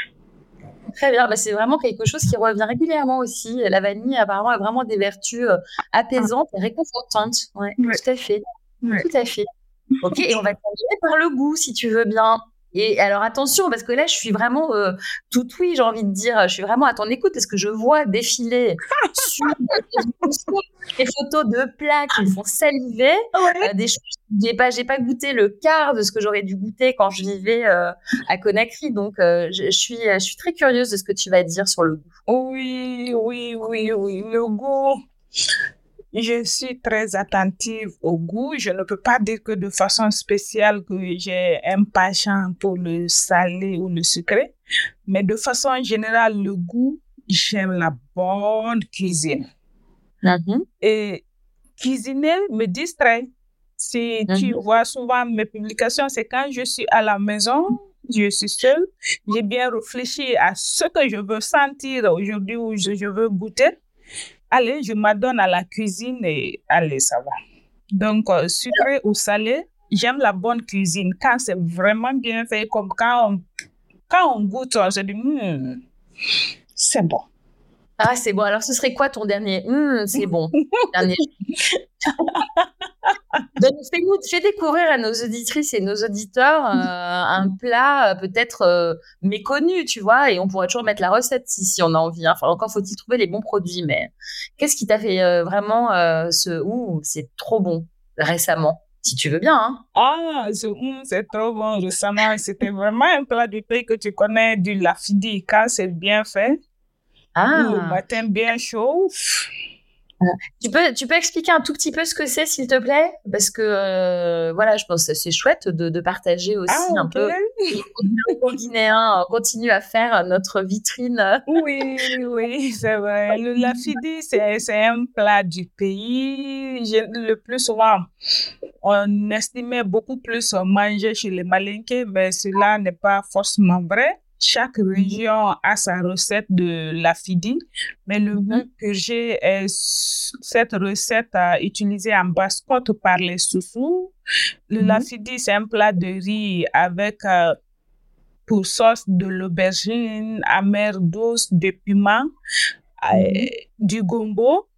Très bien, bah, c'est vraiment quelque chose qui revient régulièrement aussi. La vanille, apparemment, a vraiment des vertus euh, apaisantes et réconfortantes. Ouais, Ouais. tout à fait. Ouais. Tout à fait. Ok, et on va terminer par le goût, si tu veux bien. Et alors attention, parce que là, je suis vraiment euh, tout oui, j'ai envie de dire. Je suis vraiment à ton écoute parce que je vois défiler sur des photos de plats qui me font saliver. Euh, des choses, j'ai pas, j'ai pas goûté le quart de ce que j'aurais dû goûter quand je vivais euh, à Conakry. Donc, euh, je, je suis, je suis très curieuse de ce que tu vas dire sur le goût. Oui, oui, oui, oui. Le goût, je suis très attentive au goût. Je ne peux pas dire que de façon spéciale que j'ai un penchant pour le salé ou le sucré, mais de façon générale, le goût, j'aime la bonne cuisine. Mhm. Et cuisiner me distrait. Si tu Mhm. vois souvent mes publications, c'est quand je suis à la maison, je suis seule, j'ai bien réfléchi à ce que je veux sentir aujourd'hui ou je, je veux goûter. Allez, je m'adonne à la cuisine et allez, ça va. Donc, euh, sucré ou salé, j'aime la bonne cuisine quand c'est vraiment bien fait, comme quand on, quand on goûte, on se dit, Hmm, c'est bon. Ah, c'est bon. Alors, ce serait quoi ton dernier? Hum, C'est bon. Dernier. Donc, fais-nous, fais découvrir à nos auditrices et nos auditeurs euh, un plat euh, peut-être euh, méconnu, tu vois, et on pourrait toujours mettre la recette si, si on a envie. hein. Enfin, encore faut-il trouver les bons produits. Mais qu'est-ce qui t'a fait vraiment ce ouh, c'est trop bon récemment, si tu veux bien. Hein? Ah, ce hum, c'est trop bon. Récemment, c'était vraiment un plat du pays que tu connais, du lafidi. Quand c'est bien fait, le Ah, matin bien chaud. Tu peux, tu peux expliquer un tout petit peu ce que c'est, s'il te plaît? Parce que euh, voilà, je pense que c'est chouette de, de partager aussi Ah, un ok. peu. Le guinéen continue à faire notre vitrine. Oui, oui, c'est vrai. Le lafidi, c'est, c'est un plat du pays. Je- le plus souvent, on estimait beaucoup plus manger chez les Malinqués, mais cela n'est pas forcément vrai. Chaque région a sa recette de lafidi, mais le Mhm. but purgé est cette recette euh, utilisée en basse-côte par les Soussous. Le Mhm. lafidi, c'est un plat de riz avec euh, pour sauce de l'aubergine amère douce, de piment, euh, Mhm. du gombo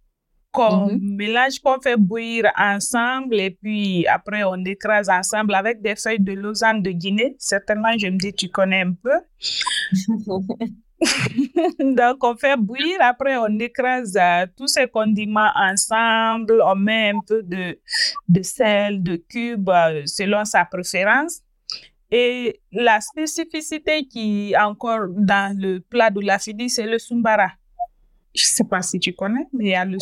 qu'on Mhm. mélange, qu'on fait bouillir ensemble et puis après on écrase ensemble avec des feuilles de lausanne de Guinée. Certainement, je me dis, tu connais un peu. Donc, on fait bouillir, après on écrase euh, tous ces condiments ensemble, on met un peu de, de sel, de cube, euh, selon sa préférence. Et la spécificité qui est encore dans le plat de la c'est le sumbara. Je sais pas si tu connais, mais il y a le...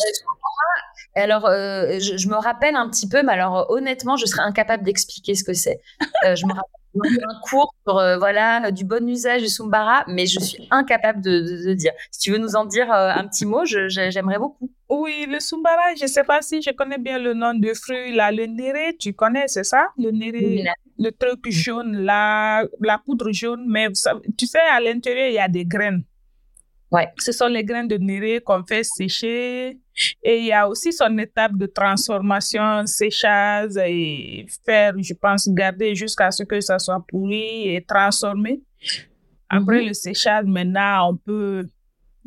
Et alors, euh, je, je me rappelle un petit peu, mais alors honnêtement, je serais incapable d'expliquer ce que c'est. Euh, je me rappelle un cours sur euh, voilà du bon usage du Sumbara, mais je suis incapable de, de, de dire. Si tu veux nous en dire un petit mot, j'aimerais beaucoup. Oui, le sumbara, je sais pas si je connais bien le nom de fruit, là, le néré, tu connais, c'est ça? Le néré, le truc jaune, là, la poudre jaune, mais ça- tu sais, à l'intérieur, il y a des graines. Ouais. Ce sont les graines de néré qu'on fait sécher. Et il y a aussi son étape de transformation, séchage et faire, je pense, garder jusqu'à ce que ça soit pourri et transformé. Après Mhm. le séchage, maintenant, on peut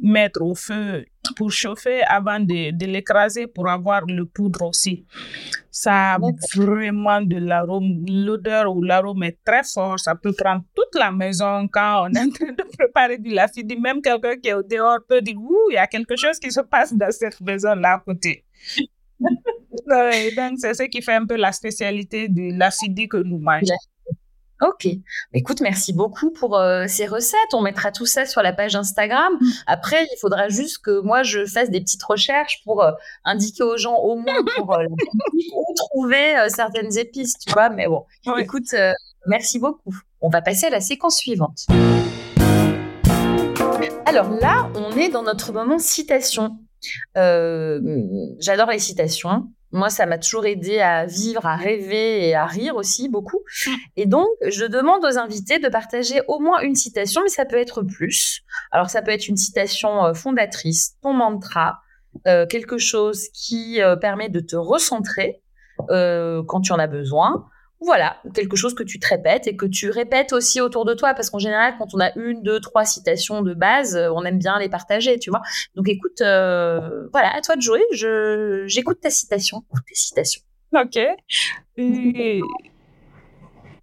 mettre au feu pour chauffer avant de, de l'écraser pour avoir le poudre aussi. Ça a vraiment de l'arôme, l'odeur ou l'arôme est très fort. Ça peut prendre toute la maison quand on est en train de préparer du lafidi. Même quelqu'un qui est au dehors peut dire, ouh, il y a quelque chose qui se passe dans cette maison-là à côté. Donc, c'est ce qui fait un peu la spécialité du lafidi que nous mangeons. Ok. Écoute, merci beaucoup pour euh, ces recettes. On mettra tout ça sur la page Instagram. Après, il faudra juste que moi, je fasse des petites recherches pour euh, indiquer aux gens, au moins pour euh, où trouver certaines épices, tu vois. Mais bon, Ouais. écoute, merci beaucoup. On va passer à la séquence suivante. Alors là, on est dans notre moment citation. J'adore les citations. Moi, ça m'a toujours aidé à vivre, à rêver et à rire aussi beaucoup. Et donc, je demande aux invités de partager au moins une citation, mais ça peut être plus. Alors, ça peut être une citation euh, fondatrice, ton mantra, euh, quelque chose qui euh, permet de te recentrer euh, quand tu en as besoin. Voilà, quelque chose que tu te répètes et que tu répètes aussi autour de toi, parce qu'en général, quand on a une, deux, trois citations de base, euh, on aime bien les partager, tu vois. Donc, écoute, euh, voilà, à toi de jouer. Je j'écoute ta citation tes citations. Ok.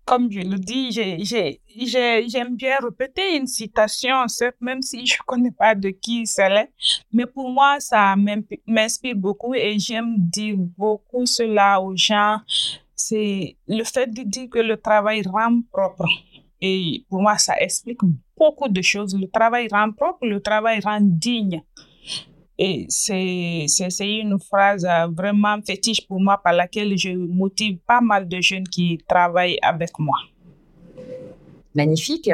Comme je le dis, j'ai- j'ai- j'ai- j'aime bien répéter une citation, même si je ne connais pas de qui c'est, mais pour moi, ça m'inspire beaucoup et j'aime dire beaucoup cela aux gens. C'est le fait de dire que le travail rend propre. Et pour moi, ça explique beaucoup de choses. Le travail rend propre, le travail rend digne. Et c'est, une phrase euh, vraiment fétiche pour moi par laquelle je motive pas mal de jeunes qui travaillent avec moi. Magnifique.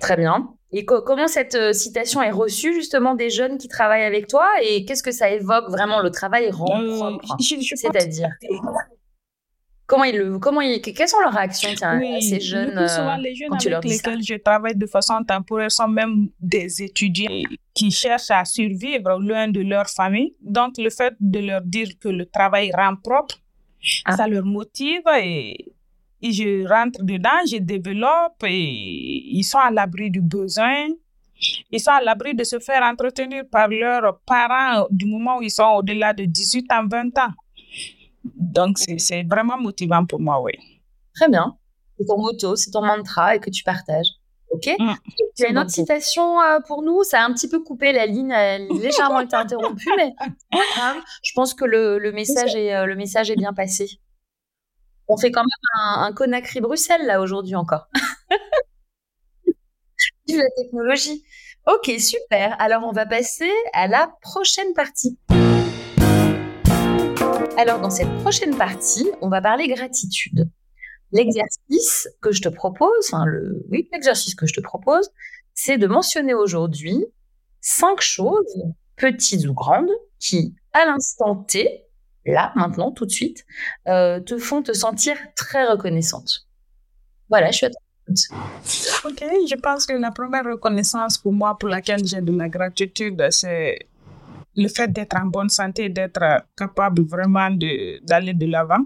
Très bien. Et co- comment cette euh, citation est reçue justement des jeunes qui travaillent avec toi? Et qu'est-ce que ça évoque vraiment le travail rend Euh, propre? pense- C'est-à-dire? Comment ils le comment ils, que- quelles sont leurs réactions tiens, à Oui, ces le jeunes plus souvent, euh, les jeunes quand tu leur avec lesquels je travaille de façon temporaire sont même des étudiants qui cherchent à survivre loin de leur famille. Donc, le fait de leur dire que le travail rend propre, Ah. ça leur motive et, et je rentre dedans, je développe et ils sont à l'abri du besoin. Ils sont à l'abri de se faire entretenir par leurs parents du moment où ils sont au-delà de 18 ans, 20 ans. Donc, c'est vraiment motivant pour moi, oui. Très bien. C'est ton motto, c'est ton mantra et que tu partages. Ok. Mm. Tu as une autre citation euh, pour nous? Ça a un petit peu coupé la ligne, elle a légèrement été interrompue, mais grave. Je pense que le, le message est euh, le message est bien passé. On fait quand même un, un Conakry Bruxelles là aujourd'hui encore. La technologie. Ok, super. Alors on va passer à la prochaine partie. Alors dans cette prochaine partie, on va parler gratitude. L'exercice que je te propose, enfin le, oui, l'exercice que je te propose, c'est de mentionner aujourd'hui cinq choses, petites ou grandes, qui, à l'instant T, là, maintenant, tout de suite, euh, te font te sentir très reconnaissante. Voilà, je suis à. Ok, je pense que la première reconnaissance pour moi, pour laquelle j'ai de la gratitude, c'est le fait d'être en bonne santé, d'être euh, capable vraiment de- d'aller de l'avant.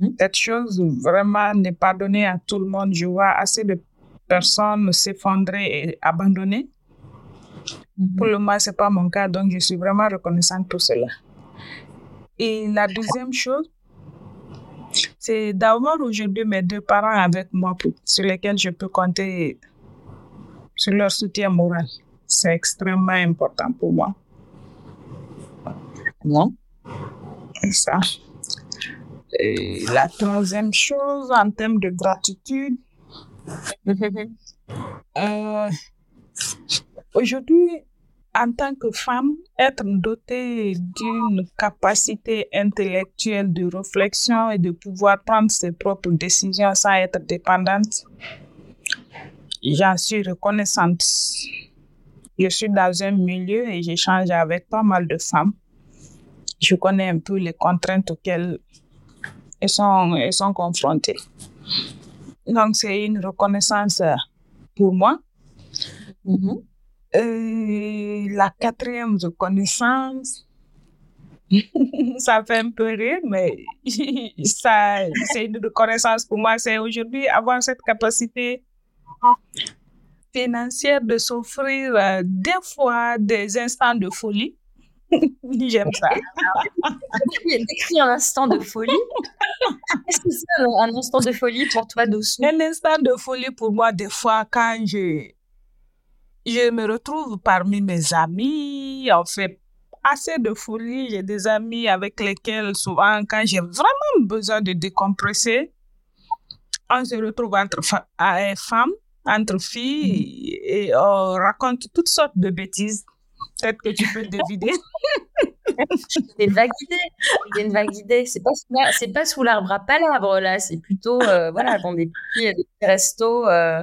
Mhm. Cette chose vraiment n'est pas donnée à tout le monde. Je vois assez de personnes s'effondrer et abandonner. Pour le moment, ce n'est pas mon cas, donc je suis vraiment reconnaissante pour cela. Et la deuxième chose, c'est d'avoir aujourd'hui mes deux parents avec moi pour- sur lesquels je peux compter sur leur soutien moral. C'est extrêmement important pour moi. Moi, C'est ça. Et la troisième chose, en termes de gratitude, euh, aujourd'hui, en tant que femme, être dotée d'une capacité intellectuelle de réflexion et de pouvoir prendre ses propres décisions sans être dépendante, j'en suis reconnaissante. Je suis dans un milieu et j'échange avec pas mal de femmes. Je connais un peu les contraintes auxquelles elles sont, elles sont confrontées. Donc, c'est une reconnaissance euh, pour moi. Mhm. Et la quatrième reconnaissance, ça fait un peu rire, mais ça, c'est une reconnaissance pour moi. C'est aujourd'hui avoir cette capacité financière de s'offrir euh, des fois des instants de folie. J'aime ça. Décris un instant de folie. Qu'est-ce que c'est un instant de folie pour toi, Doucement Un instant de folie pour moi, des fois, quand je, je me retrouve parmi mes amis, on fait assez de folie. J'ai des amis avec lesquels, souvent, quand j'ai vraiment besoin de décompresser, on se retrouve entre femmes, entre filles, et on raconte toutes sortes de bêtises. Peut-être que tu peux deviner. C'est une vague idée. C'est une vague idée. C'est pas, c'est pas sous l'arbre à palabres, là. C'est plutôt, euh, voilà, dans des petits, des restos euh,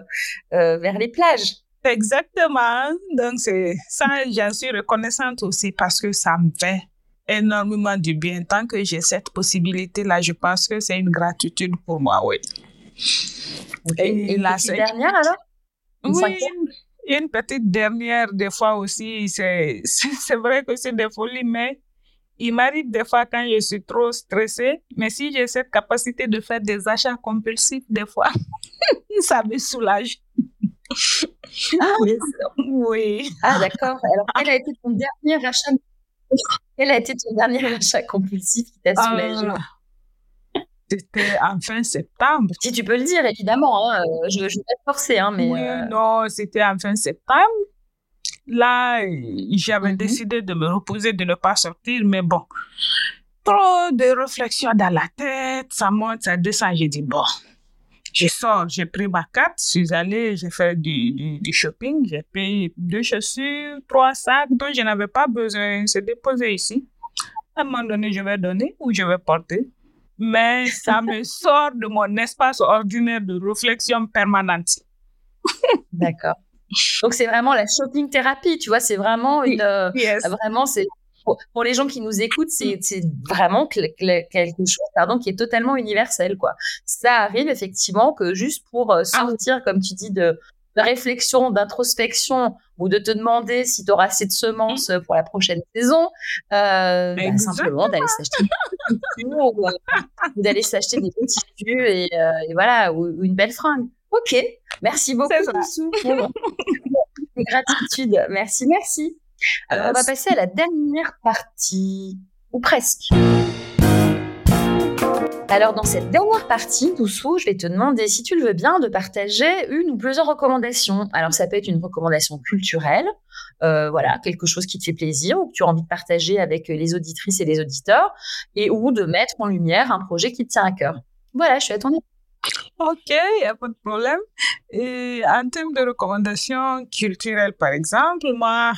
euh, vers les plages. Exactement. Donc, c'est ça, j'en suis reconnaissante aussi parce que ça me fait énormément du bien. Tant que j'ai cette possibilité-là, je pense que c'est une gratitude pour moi, oui. Et, et, la dernière alors? Oui, une petite dernière, des fois aussi, c'est vrai que c'est des folies, mais il m'arrive des fois quand je suis trop stressée, mais si j'ai cette capacité de faire des achats compulsifs, des fois, ça me soulage. Ah oui. Ah d'accord. Alors, quel a été ton dernier achat? Quel a été ton dernier achat compulsif qui t'a ah, soulagé? C'était en fin septembre. Si tu peux le dire, évidemment. Hein, euh, je ne vais pas forcer, hein, mais. Oui, euh, non, c'était en fin septembre. Là, j'avais mm-hmm. décidé de me reposer, de ne pas sortir, mais bon, trop de réflexions dans la tête, ça monte, ça descend. J'ai dit, bon, je sors, j'ai pris ma carte, je suis allée, j'ai fait du, du, shopping, j'ai payé deux chaussures, trois sacs dont je n'avais pas besoin, c'est déposé ici. À un moment donné, je vais donner ou je vais porter. Mais ça me sort de mon espace ordinaire de réflexion permanente. D'accord. Donc c'est vraiment la shopping thérapie, tu vois, c'est vraiment une, euh, vraiment c'est pour, les gens qui nous écoutent, c'est vraiment quelque chose pardon, qui est totalement universel. Quoi. Ça arrive effectivement que juste pour euh, ah sortir, comme tu dis, de, réflexion, d'introspection ou de te demander si tu auras assez de semences euh, pour la prochaine saison, euh, bah, simplement d'aller s'acheter des ou, d'aller s'acheter des petits tissus et, voilà, ou, une belle fringue. Ok, merci beaucoup. Pour gratitude. Merci, merci. Alors, on va passer à la dernière partie, ou presque. Alors, dans cette dernière partie, Doucou, je vais te demander, si tu le veux bien, de partager une ou plusieurs recommandations. Alors, ça peut être une recommandation culturelle, euh, voilà, quelque chose qui te fait plaisir ou que tu as envie de partager avec les auditrices et les auditeurs, et ou de mettre en lumière un projet qui te tient à cœur. Voilà, je suis à ton. Ok, il n'y a pas de problème. Et en termes de recommandations culturelles, par exemple, moi,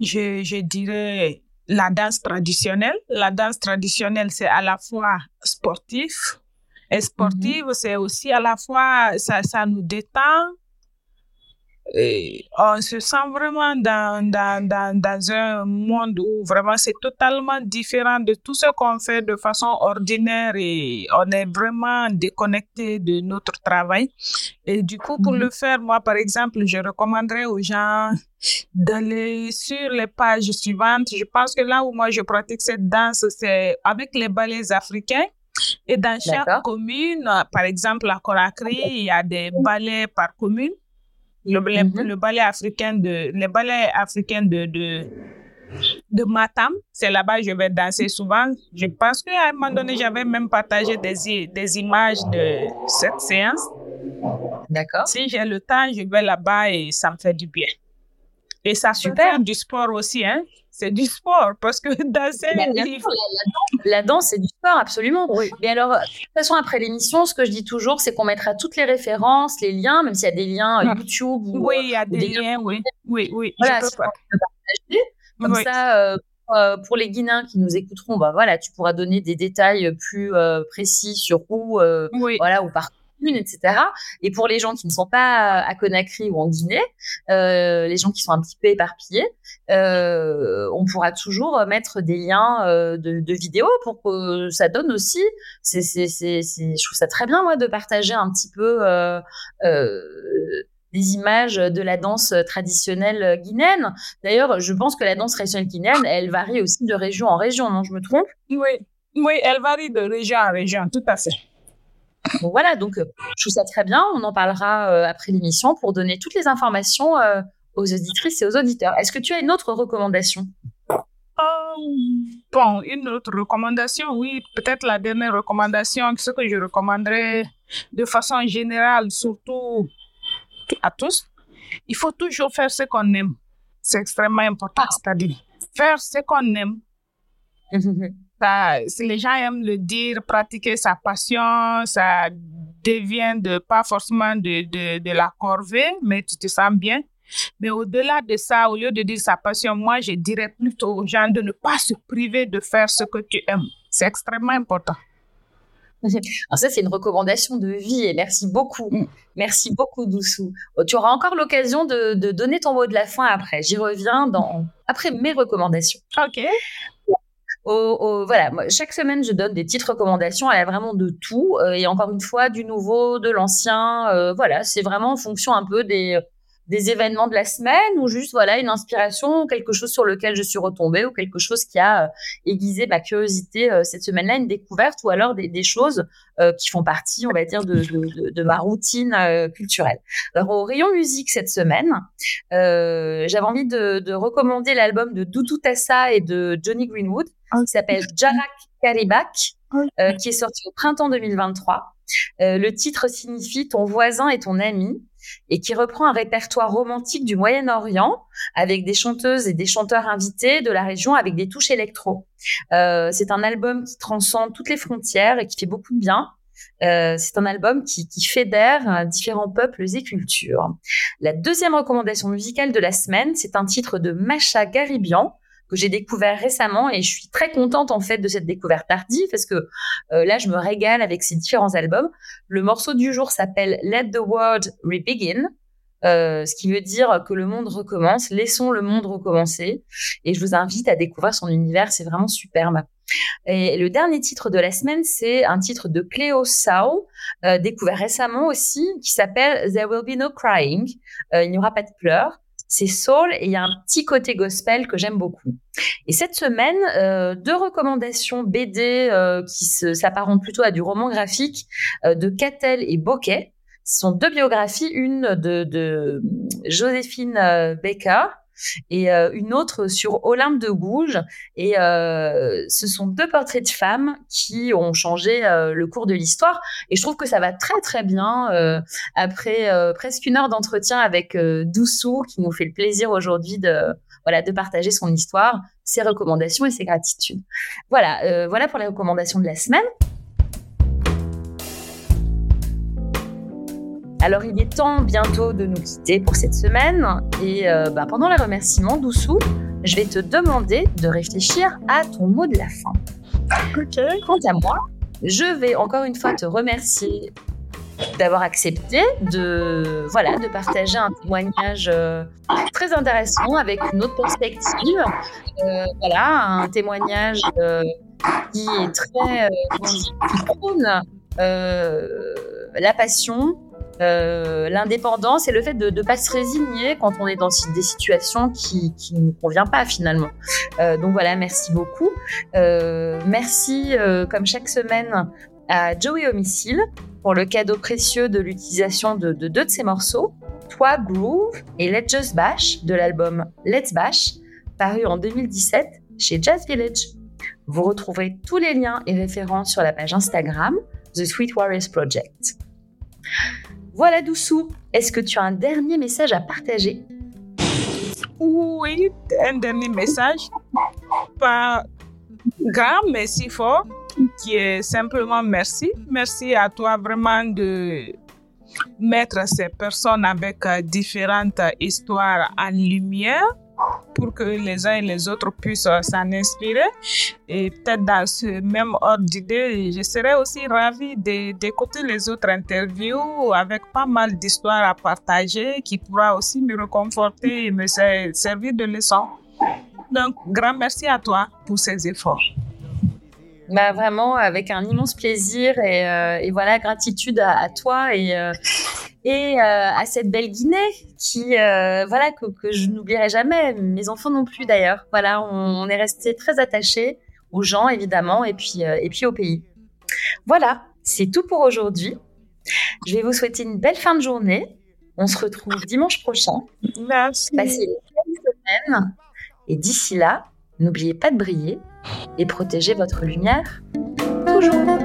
je dirais la danse traditionnelle. La danse traditionnelle, c'est à la fois sportif et sportive, mm-hmm. c'est aussi à la fois, ça, ça nous détend, et on se sent vraiment dans, dans, dans, dans un monde où vraiment c'est totalement différent de tout ce qu'on fait de façon ordinaire et on est vraiment déconnecté de notre travail. Et du coup, pour mhm. le faire, moi, par exemple, je recommanderais aux gens d'aller sur les pages suivantes. Je pense que là où moi je pratique cette danse, c'est avec les ballets africains. Et dans chaque commune, par exemple à Conakry, il y a des ballets par commune. Le, le, ballet africain de, le ballet africain de, de, de Matam, c'est là-bas que je vais danser souvent. Je pense qu'à un moment donné, j'avais même partagé des, des images de cette séance. D'accord. Si j'ai le temps, je vais là-bas et ça me fait du bien. Et ça Super. du sport aussi, hein. C'est du sport parce que danser. la, la, danse, c'est du sport, absolument. Oui. Et alors, de toute façon, après l'émission, ce que je dis toujours, c'est qu'on mettra toutes les références, les liens, même s'il y a des liens euh, YouTube. Ou, oui, il y a des, liens, oui. Oui, oui. Voilà, je peux partager. Comme ça, euh, euh, pour les Guinéens qui nous écouteront, bah voilà, tu pourras donner des détails plus précis sur où, voilà, ou par etc. Et pour les gens qui ne sont pas à Conakry ou en Guinée, euh, les gens qui sont un petit peu éparpillés, euh, on pourra toujours mettre des liens euh, de, de vidéos pour que ça donne aussi. C'est, c'est, c'est, je trouve ça très bien moi de partager un petit peu. Euh, euh, des images de la danse traditionnelle guinéenne. D'ailleurs, je pense que la danse traditionnelle guinéenne, elle varie aussi de région en région, non Je me trompe? Oui, oui, elle varie de région en région, tout à fait. Bon, voilà, donc je trouve ça très bien. On en parlera après l'émission pour donner toutes les informations aux auditrices et aux auditeurs. Est-ce que tu as une autre recommandation? Bon, une autre recommandation, oui, peut-être la dernière recommandation, ce que je recommanderais de façon générale, surtout à tous, il faut toujours faire ce qu'on aime. C'est extrêmement important, ah. c'est-à-dire faire ce qu'on aime. si les gens aiment le dire, pratiquer sa passion, ça devient de, pas forcément de, de, de la corvée, mais tu te sens bien. Mais au-delà de ça, au lieu de dire sa passion, moi, je dirais plutôt aux gens de ne pas se priver de faire ce que tu aimes. C'est extrêmement important. Alors ça, c'est une recommandation de vie et merci beaucoup. Mm. Merci beaucoup, Doussou. Oh, tu auras encore l'occasion de, donner ton mot de la fin après. J'y reviens dans, après mes recommandations. OK. voilà, chaque semaine, je donne des petites recommandations. Elle a vraiment de tout. Euh, et encore une fois, du nouveau, de l'ancien. Euh, voilà, c'est vraiment en fonction un peu des, des événements de la semaine ou juste voilà une inspiration, quelque chose sur lequel je suis retombée ou quelque chose qui a euh, aiguisé ma curiosité euh, cette semaine-là, une découverte ou alors des, choses euh, qui font partie, on va dire, de, de, de ma routine culturelle. Alors au rayon musique cette semaine, j'avais envie de, de recommander l'album de Doudou Tassa et de Johnny Greenwood qui s'appelle Jarak Karibak, qui est sorti au printemps 2023. le titre signifie ton voisin et ton ami et qui reprend un répertoire romantique du Moyen-Orient avec des chanteuses et des chanteurs invités de la région avec des touches électro. Euh, c'est un album qui transcende toutes les frontières et qui fait beaucoup de bien. Euh, c'est un album qui, qui fédère différents peuples et cultures. La deuxième recommandation musicale de la semaine, c'est un titre de Macha Garibian, que j'ai découvert récemment et je suis très contente en fait de cette découverte tardive parce que euh, là je me régale avec ces différents albums. Le morceau du jour s'appelle Let the World Rebegin. Euh, ce qui veut dire que le monde recommence, laissons le monde recommencer. Et je vous invite à découvrir son univers, c'est vraiment superbe. Et le dernier titre de la semaine, c'est un titre de Cleo Sao, euh, découvert récemment aussi, qui s'appelle There Will Be No Crying. Il n'y aura pas de pleurs c'est soul et il y a un petit côté gospel que j'aime beaucoup. Et cette semaine, euh, deux recommandations BD euh, qui s'apparentent plutôt à du roman graphique euh, de Catel et Bokeh. Ce sont deux biographies, une de, de Joséphine Baker et euh, une autre sur Olympe de Gouges. Et euh, ce sont deux portraits de femmes qui ont changé euh, le cours de l'histoire. Et je trouve que ça va très très bien après presque une heure d'entretien avec Doussou qui nous fait le plaisir aujourd'hui de voilà de partager son histoire, ses recommandations et ses gratitudes. Voilà, voilà pour les recommandations de la semaine. Alors il est temps bientôt de nous quitter pour cette semaine et euh, bah, pendant les remerciements, Doussou, je vais te demander de réfléchir à ton mot de la fin. Quant à moi, je vais encore une fois te remercier d'avoir accepté de voilà de partager un témoignage euh, très intéressant avec une autre perspective. Euh, voilà, un témoignage qui est très qui prône la passion, euh, l'indépendance et le fait de ne pas se résigner quand on est dans des situations qui, ne convient pas finalement. Euh, donc voilà, merci beaucoup. Euh, merci comme chaque semaine à Joey Homicile pour le cadeau précieux de l'utilisation de, de, deux de ses morceaux, Toi Groove et Let's Just Bash de l'album Let's Bash, paru en 2017 chez Jazz Village. Vous retrouverez tous les liens et références sur la page Instagram The Sweet Warriors Project. Voilà Doussou, est-ce que tu as un dernier message à partager? Oui, un dernier message. Pas grand merci fort, qui est simplement merci. Merci à toi vraiment de mettre ces personnes avec euh, différentes histoires en lumière pour que les uns et les autres puissent euh, s'en inspirer. Et peut-être dans ce même ordre d'idée, je serais aussi ravie d'écouter les autres interviews avec pas mal d'histoires à partager qui pourra aussi me reconforter et me servir de leçon. Donc, grand merci à toi pour ces efforts. Bah vraiment avec un immense plaisir et, euh, et voilà gratitude à, à toi et euh, et euh, à cette belle Guinée qui euh, voilà que, que je n'oublierai jamais mes enfants non plus d'ailleurs. Voilà on, on est resté très attachés aux gens évidemment et puis euh, et puis au pays. Voilà c'est tout pour aujourd'hui. Je vais vous souhaiter une belle fin de journée. On se retrouve dimanche prochain. Merci. passez une belle semaine. Et d'ici là n'oubliez pas de briller et protégez votre lumière toujours